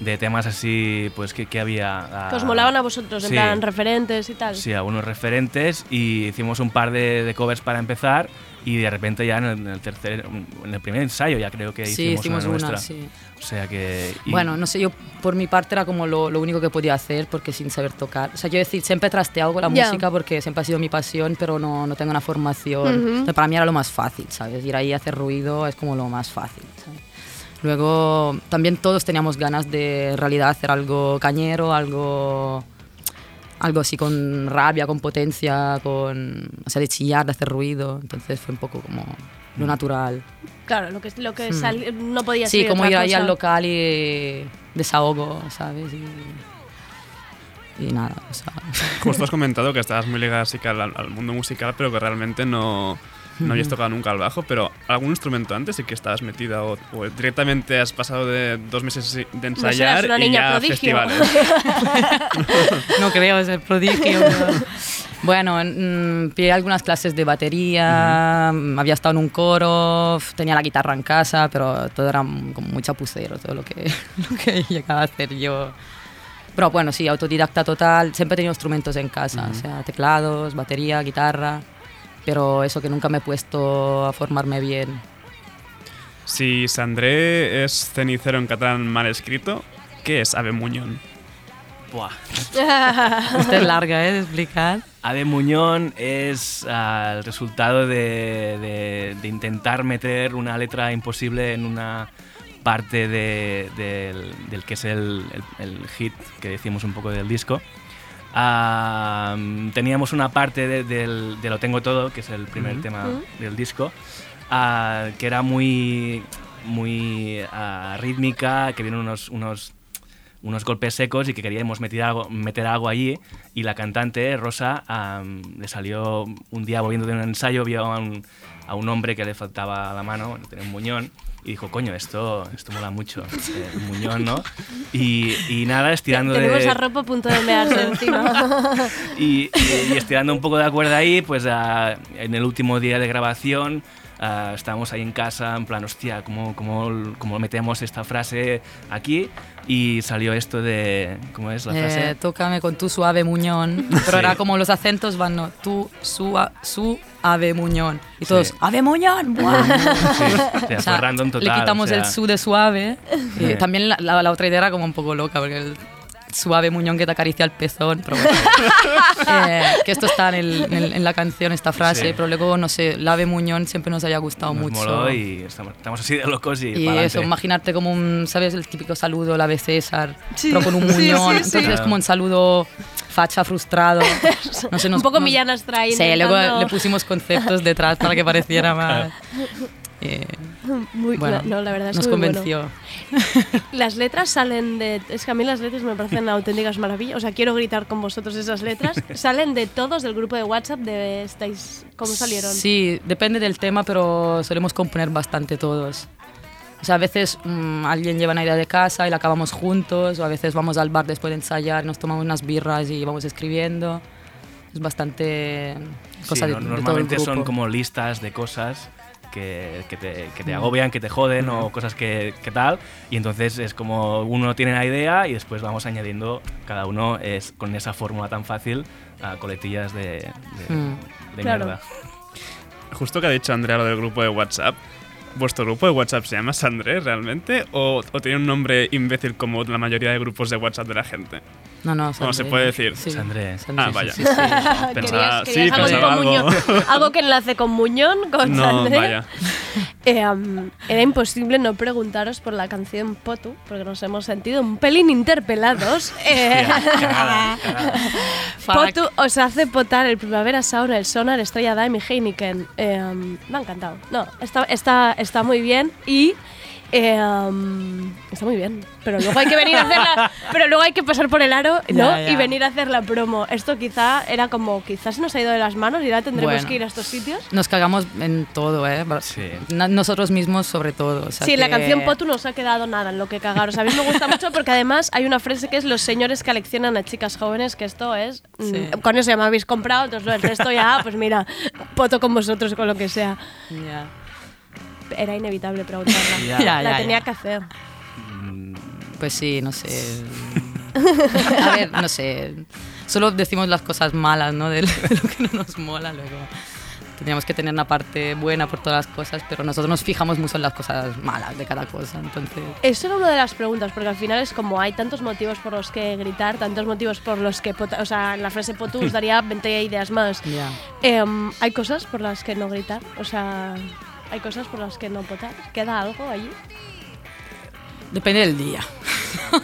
de temas así, pues que, que había. ah, Que os molaban a vosotros, en sí. plan referentes y tal. Sí, algunos referentes y hicimos un par de, de covers para empezar y de repente ya en el, en el tercer, en el primer ensayo ya creo que Sí, hicimos, hicimos una una, sí. O sea que... y- Bueno, no sé, yo por mi parte era como lo, lo único que podía hacer porque sin saber tocar. O sea, yo decir, siempre trasteado con la Ya. música porque siempre ha sido mi pasión, pero no, no tengo una formación. Ujú. Entonces, para mí era lo más fácil, ¿sabes? Ir ahí a hacer ruido es como lo más fácil, ¿sabes? Luego, también todos teníamos ganas de en realidad hacer algo cañero, algo algo así con rabia, con potencia, con, o sea, de chillar, de hacer ruido. Entonces fue un poco como lo natural. Claro, lo que, lo que Hmm. no podía Sí, ser como otra ir ahí al local y desahogo, ¿sabes? Y, y nada, o sea. Justo has comentado que estabas muy ligada sí que al, al mundo musical, pero que realmente no, no habías tocado nunca el bajo. Pero algún instrumento antes sí que estabas metida o, o directamente has pasado de dos meses de No ensayar una y ya prodigio. festivales. no creo ser prodigio. pero- Bueno, mm, pillé algunas clases de batería, mm, había estado en un coro, tenía la guitarra en casa, pero todo era como muy chapucero, todo lo que, lo que llegaba a hacer yo. Pero bueno, sí, autodidacta total, siempre he tenido instrumentos en casa, o sea, teclados, batería, guitarra, pero eso que nunca me he puesto a formarme bien. Si Sandré es cenicero en catalán mal escrito, ¿qué es Ave Muñón? Buah. Esta es larga, ¿eh? De explicar. Ave Muñón es ah, el resultado de, de- de intentar meter una letra imposible en una parte de- del, del que es el, el- el hit que decimos un poco del disco. Ah, teníamos una parte de, Lo Tengo Todo, que es el primer tema del disco, ah, que era muy, muy ah, rítmica, que vienen unos, unos unos golpes secos y que queríamos meter algo, meter algo allí. Y la cantante Rosa le salió un día volviendo de un ensayo vio a un, a un hombre que le faltaba la mano bueno, tenía un muñón y dijo coño esto esto mola mucho eh, muñón no y, y nada estirando Tenemos de a ropa a punto de mearse encima. y, y- y estirando un poco de la cuerda ahí, pues ah, en el último día de grabación ah, estábamos ahí en casa, en plan, hostia, ¿cómo, cómo, cómo metemos esta frase aquí? Y salió esto de, ¿cómo es la frase? Eh, tócame con tu suave muñón. Pero Sí. era como los acentos van, no, tú, su, a- su, ave muñón. Y todos, Sí. ave muñón. ¡buah! Sí, fue random total, Le quitamos o sea. el su de suave. Y también la, la- la otra idea era como un poco loca, porque el suave muñón que te acaricia el pezón. Pero bueno. Eh, que esto está en, el- en el- en la canción, esta frase. Sí. Pero luego, no sé, el ave muñón siempre nos haya gustado Nos mucho. moló y estamos, estamos así de locos y, Y eso, imaginarte como un, ¿sabes? El típico saludo, la de César, Sí. pero con un muñón. sí, sí. Entonces es como un saludo facha, frustrado. No sé, Un nos- poco nos- Millán Astray Sí, luego le pusimos conceptos detrás para que pareciera más... eh, Muy bueno, no, la verdad es nos muy bueno. convenció. Las letras salen de. Es que a mí las letras me parecen auténticas maravillas. O sea, quiero gritar con vosotros esas letras. Salen de todos del grupo de WhatsApp de estáis. ¿Cómo salieron? Sí, depende del tema, pero solemos componer bastante todos. O sea, a veces mm, alguien lleva una idea de casa y la acabamos juntos, o a veces vamos al bar después de ensayar, nos tomamos unas birras y vamos escribiendo. Es bastante Sí, cosa de, no- de todo el normalmente grupo. son como listas de cosas que, que te, que te agobian, que te joden o cosas que, que tal. Y entonces es como uno tiene la idea y después vamos añadiendo, cada uno es con esa fórmula tan fácil, a coletillas de, de, Mm. de Claro. mierda. Justo que ha dicho Andrea lo del grupo de WhatsApp. ¿Vuestro grupo de WhatsApp se llama Sandré realmente? ¿O, o tiene un nombre imbécil como la mayoría de grupos de WhatsApp de la gente? No, no, ¿Cómo se Sandré. puede decir? Sí. Sandré. Ah, vaya. sí, sí, sí. Pensaba, Querías- sí, querías algo pensaba. Muñón. Algo que enlace con Muñón, con No, Sandré. vaya. Eh, um, era imposible no preguntaros por la canción Potu, porque nos hemos sentido un pelín interpelados. Eh, Potu os hace potar el Primavera Sound, el Sonar, Estrella Daim y Heineken. Eh, um, me ha encantado. No, está, está, está muy bien y... eh, um, está muy bien, pero luego hay que venir a hacerla, pero luego hay que pasar por el aro, ¿no? Ya, ya. Y venir a hacer la promo. Esto quizá era como, quizás se nos ha ido de las manos y ahora tendremos Bueno. que ir a estos sitios. Nos cagamos en todo, ¿eh? na- nosotros mismos sobre todo. o sea Sí, la que- canción Potu no os ha quedado nada en lo que cagaros. A mí me gusta mucho porque además hay una frase que es los señores que aleccionan a chicas jóvenes, que esto es... mm, Sí. Con eso ya me habéis comprado, entonces el resto ya, pues mira, poto con vosotros con lo que sea. Ya. Era inevitable preguntarla. Ya. Ya, la ya, tenía ya. que hacer. Pues sí, no sé. A ver, no sé. Solo decimos las cosas malas, ¿no? De lo que no nos mola luego. Tendríamos que tener una parte buena por todas las cosas, pero nosotros nos fijamos mucho en las cosas malas de cada cosa, entonces... Eso era una de las preguntas, porque al final es como hay tantos motivos por los que gritar, tantos motivos por los que... pota- O sea, en la frase Potu os daría 20 ideas más. Ya. Em, hay cosas por las que no gritar, o sea, hay cosas por las que no potar. ¿Queda algo allí? Depende del día.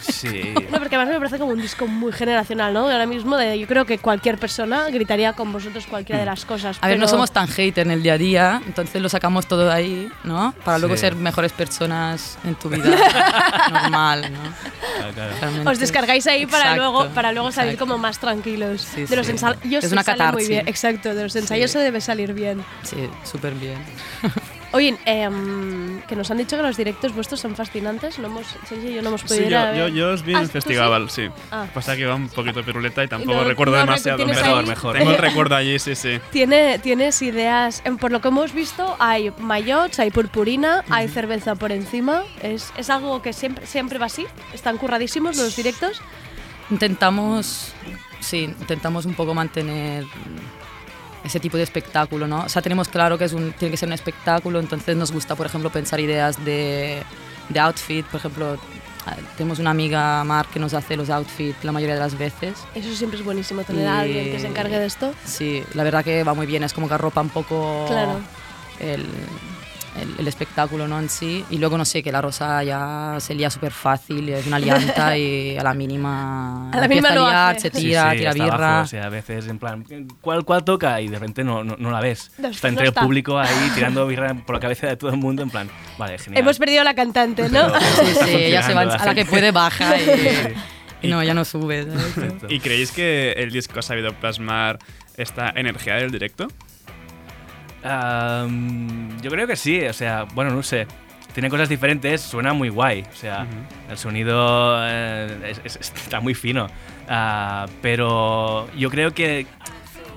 Sí. No, porque además me parece como un disco muy generacional, ¿no? Ahora mismo de, yo creo que cualquier persona gritaría con vosotros cualquiera de las cosas. A ver, no pero- somos tan hate en el día a día, entonces lo sacamos todo de ahí, ¿no? Para luego Sí. ser mejores personas en tu vida normal, ¿no? Realmente. Os descargáis ahí para luego, para luego salir exacto. como más tranquilos. Sí, de los sí. ensayos Es se una sale muy bien. Exacto, de los ensayos Sí. se debe salir bien. Sí, súper bien. Oye, em, que nos han dicho que los directos vuestros son fascinantes. No hemos, Sergio y yo no hemos podido Sí, ir a yo, yo, ver. yo os vi Ah, en ¿tú Festival, sí. Ah. Pasa que iba un poquito piruleta y tampoco no- recuerdo no demasiado. Mejor, ahí- mejor. Tengo el recuerdo allí, sí, sí. Tiene, tienes ideas, em, por lo que hemos visto, hay mayots, hay purpurina, hay cerveza por encima. Es, es algo que siempre, siempre va así. Están curradísimos los directos. Intentamos, sí, intentamos un poco mantener ese tipo de espectáculo, ¿no? O sea, tenemos claro que es un, tiene que ser un espectáculo, entonces nos gusta, por ejemplo, pensar ideas de, de outfit, por ejemplo, ah, tenemos una amiga, Mar, que nos hace los outfits la mayoría de las veces. Eso siempre es buenísimo, tener a alguien que se encargue de esto. Sí, la verdad que va muy bien, es como que arropa un poco Claro. el, el- el espectáculo ¿no? en sí. Y luego, no sé, que la rosa ya se lía súper fácil, es una lianta y a la mínima, A la mínima empieza a liar, hace. se tira, Sí, sí, tira birra. abajo, o sea, a veces en plan, ¿cuál, cuál toca? Y de repente no, no, no la ves. Después está no entre está. el público ahí tirando birra por la cabeza de todo el mundo, en plan, vale, genial. Hemos perdido a la cantante, ¿no? Pero- Sí, sí, ella se va, funcionando, a la que puede baja y, y no, ya no sube. ¿sabes? ¿Y creéis que el disco ha sabido plasmar esta energía del directo? Am, yo creo que sí, o sea, bueno, no sé. Tiene cosas diferentes, suena muy guay. O sea, el sonido eh, es- es- está muy fino. Ah, pero yo creo que,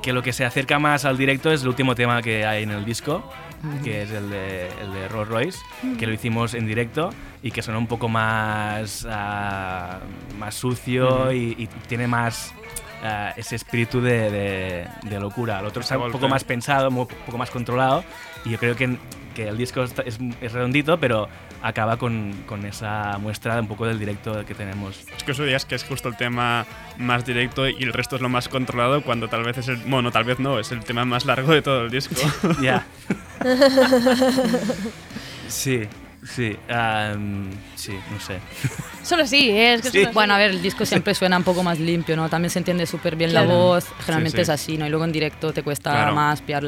que lo que se acerca más al directo es el último tema que hay en el disco, que es el de, el de Rolls Royce, que lo hicimos en directo y que suena un poco más, ah, más sucio y tiene más ah, ese espíritu de, de- de locura. El otro está un poco más pensado, un poco más controlado y yo creo que, que el disco está- es, es redondito, pero acaba con, con esa muestra un poco del directo que tenemos. Es que eso digas que es justo el tema más directo y el resto es lo más controlado cuando tal vez es el... Bueno, tal vez no, es el tema más largo de todo el disco. Ya. Sí, sí, am, sí, no sé. Solo sí, ¿eh? es que solo sí. Bueno, a ver, el disco siempre suena un poco más limpio, ¿no? También se entiende súper bien Claro. la voz, Sí, generalmente sí. es así, ¿no? Y luego en directo te cuesta Claro. más pillar,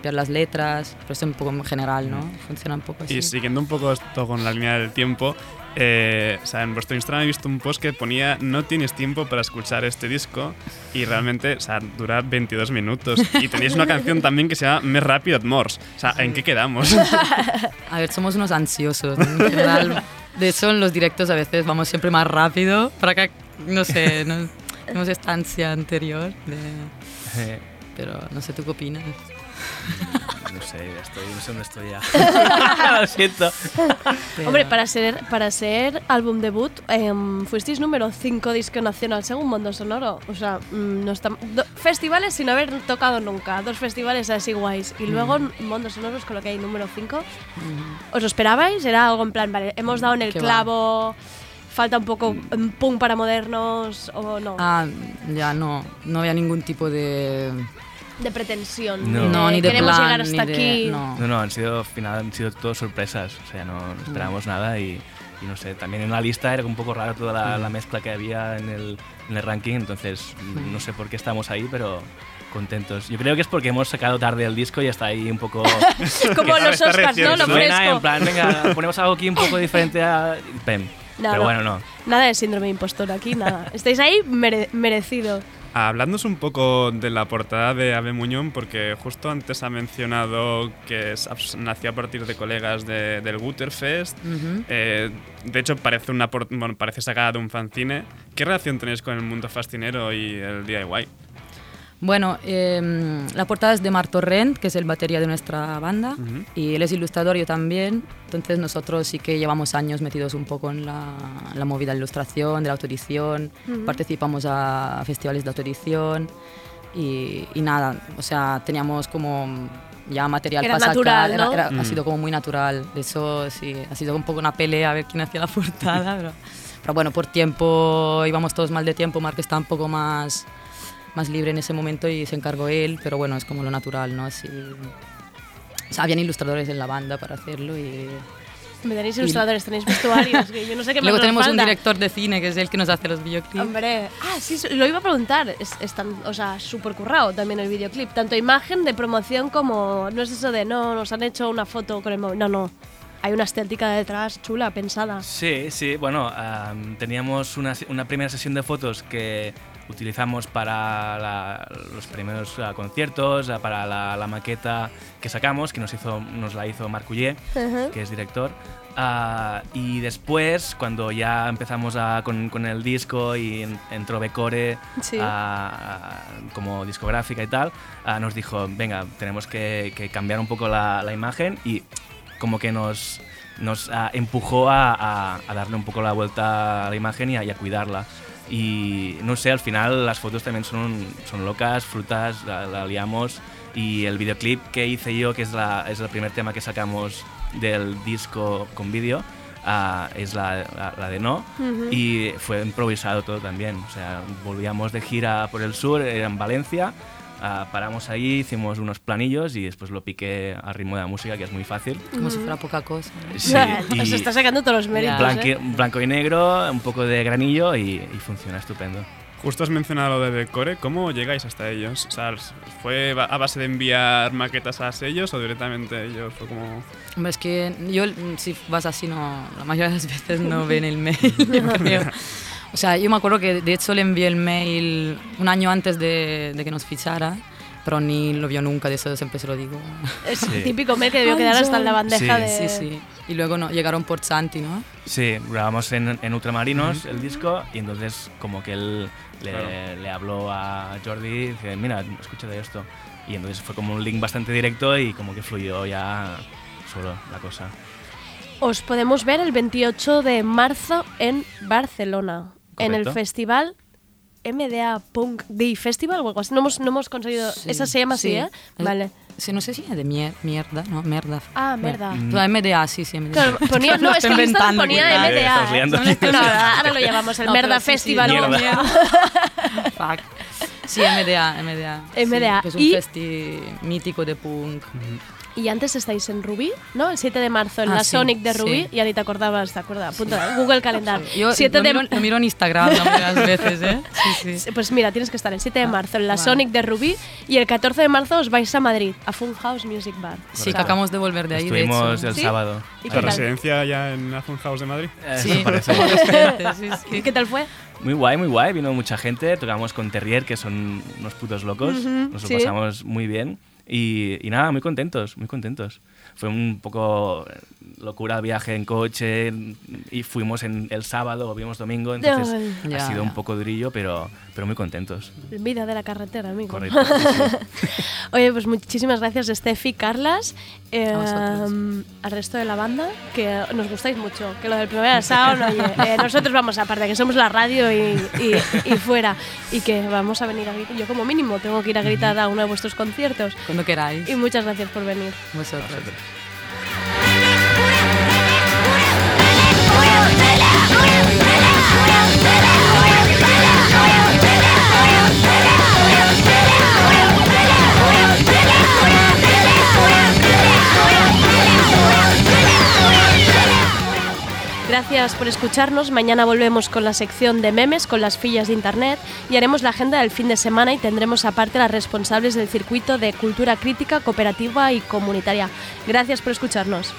pillar las letras, pero esto es un poco en general, ¿no? Funciona un poco así. Y siguiendo un poco esto con la línea del tiempo, eh, o sea, en vuestro Instagram he visto un post que ponía no tienes tiempo para escuchar este disco y realmente, o sea, dura 22 minutos. Y tenéis una canción también que se llama Me Rápido at Morse. O sea, ¿en qué quedamos? A ver, somos unos ansiosos, en general. De hecho, en los directos a veces vamos siempre más rápido para que, no sé, no, tenemos esta ansia anterior. de- Eh, pero no sé, ¿tú qué opinas? No sé, estoy, no sé dónde estoy ya. Lo siento. Pero- Hombre, para ser, para ser álbum debut, em, fuisteis número 5 disco nacional según Mundo Sonoro. O sea, mm, no está, do- festivales sin haber tocado nunca, dos festivales así guays. Y luego Mundo Sonoro os coloqué número 5. ¿Os lo esperabais? Era algo en plan, vale, hemos dado en el Qué va. clavo, falta un poco un pum para modernos o no. Ah, ya no, no había ningún tipo de... De pretensión. No. No, ni de queremos plan, llegar hasta de- aquí. no. No, no, han sido, al final han sido todo sorpresas. O sea, no, no esperábamos nada y, y no sé, también en la lista era un poco raro toda la, la mezcla que había en el, en el ranking, entonces no sé por qué estamos ahí, pero contentos. Yo creo que es porque hemos sacado tarde el disco y está ahí un poco... Como los Oscars, recién, ¿no? Lo fresco. en plan, venga, ponemos algo aquí un poco diferente a... Pem. No, pero no. bueno, no. Nada de síndrome de impostor aquí, nada. Estáis ahí mere- merecido. Hablándonos un poco de la portada de Ave Muñón, porque justo antes ha mencionado que es- nació a partir de colegas de- del Guterfest. Ujú. Eh, de hecho, parece, una por- bueno, parece sacada de un fanzine. ¿Qué relación tenéis con el mundo fascinero y el DIY? Bueno, eh, la portada es de Mar Torrent, que es el batería de nuestra banda, Ujú. y él es ilustrador, yo también. Entonces nosotros sí que llevamos años metidos un poco en la, en la movida de ilustración, de la autoedición, Ujú. participamos a festivales de autoedición y, y nada, o sea, teníamos como ya material Era para natural, sacar, ¿no? era- era- Mm. ha sido como muy natural. De hecho, sí, ha sido un poco una pelea a ver quién hacía la portada, pero, pero bueno, por tiempo íbamos todos mal de tiempo, Mark está un poco más más libre en ese momento y se encargó él, pero bueno, es como lo natural, ¿no? Así, o sea, habían ilustradores en la banda para hacerlo y... Me tenéis Y- ilustradores, tenéis vestuarios, que yo no sé qué Luego tenemos un falta. director de cine que es el que nos hace los videoclips. Hombre, ah, sí, lo iba a preguntar. Es, es tan, o sea, súper currado también el videoclip. Tanto imagen de promoción como. No es eso de no, nos han hecho una foto con el móvil. No, no. Hay una estética detrás chula, pensada. Sí, sí, bueno, am, teníamos una, una primera sesión de fotos que utilizamos para la- los primeros ah, conciertos, ah, para la, la maqueta que sacamos, que nos, hizo, nos la hizo Marc Ullé, Ujú. que es director. Ah, y después, cuando ya empezamos a- con, con el disco y en- entró Becore Sí. ah, como discográfica y tal, ah, nos dijo, venga, tenemos que, que cambiar un poco la, la imagen y como que nos, nos empujó a, a- a darle un poco la vuelta a la imagen y a, y a cuidarla. Y no sé, al final las fotos también son, son locas, frutas, la, la liamos. Y el videoclip que hice yo, que es, la, es el primer tema que sacamos del disco con vídeo, ah, es la, la- la de No. Ujú. Y fue improvisado todo también. O sea, volvíamos de gira por el sur, era en Valencia. Ah, paramos ahí, hicimos unos planillos y después lo piqué al ritmo de la música, que es muy fácil. Como si fuera poca cosa. ¿no? Sí, Se está sacando todos los méritos. blanqui- ¿eh? blanco y negro, un poco de granillo y, y funciona estupendo. Justo has mencionado lo de Becore. ¿Cómo llegáis hasta ellos? O sea, ¿fue a base de enviar maquetas a ellos o directamente ellos? Fue como... Hombre, es que yo, si vas así, no, la mayoría de las veces no ven el mail, yo creo. O sea, yo me acuerdo que de hecho le envié el mail un año antes de, de que nos fichara, pero ni lo vio nunca, de eso siempre se lo digo. Es Sí. típico mail que debió Ay, quedar hasta en la bandeja Sí. de. Sí, sí. Y luego no, llegaron por Santi, ¿no? Sí, grabamos en, en Ultramarinos el disco y entonces como que él le, Claro. le habló a Jordi y dice, mira, escucha de esto. Y entonces fue como un link bastante directo y como que fluyó ya solo la cosa. Os podemos ver el 28 de marzo en Barcelona, en el festival MDA Punk Day Festival o algo así. No hemos, no hemos conseguido. Sí, Esa se llama así, sí. ¿eh? Es- Vale. Sí, no sé si es de mier- mierda, no, merda. Ah, merda. Bueno, pero MDA, sí, sí, MDA. Claro, ponía, no, es que inventando ponía. MDA. ¿eh? liando. No, ahora lo llamamos el No, Merda sí, sí, Festival. mierda. Fuck. Sí, MDA, MDA. sí, MDA. que es un Y- festi mítico de punk. Y antes estáis en Rubí, ¿no? El 7 de marzo en Ah, la sí, Sonic de sí. Rubí. Ya ni te acordabas, ¿te acuerdas? Apunta, Google Calendar. Yo 7 lo, de miro, lo miro en Instagram de las veces, ¿eh? Sí, sí. Pues mira, tienes que estar el 7 de Ah, marzo en la. Sonic de Rubí y el 14 de marzo os vais a Madrid, a Fun House Music Bar. Sí, que acabamos de volver de ahí, de Estuvimos hecho. el ¿Sí? sábado. ¿Y ¿La residencia ya en la Fun House de Madrid? Eso Sí, sí, sí. ¿Y qué tal fue? Muy guay, muy guay. Vino mucha gente. Tocamos con Terrier, que son unos putos locos. Ujú, Nos lo sí. pasamos muy bien. Y, y nada, muy contentos, muy contentos. Fue un poco eh, locura el viaje en coche y fuimos en el sábado, volvimos domingo, entonces Ay. ha Ya, sido ya. un poco durillo, pero, pero muy contentos. Vida de la carretera, amigo. Correcto. sí, sí. Oye, pues muchísimas gracias, Steffi, Carlas, eh, vosotros. al resto de la banda, que nos gustáis mucho. Que lo del primer sound, oye, eh, nosotros vamos, aparte que somos la radio y, y- y fuera, y que vamos a venir a gritar. Yo, como mínimo, tengo que ir a gritar a uno de vuestros conciertos. Cuando queráis. Y muchas gracias por venir. Vosotros. Gracias por escucharnos. Mañana volvemos con la sección de memes con las fillas de internet y haremos la agenda del fin de semana y tendremos aparte las responsables del circuito de cultura crítica, cooperativa y comunitaria. Gracias por escucharnos.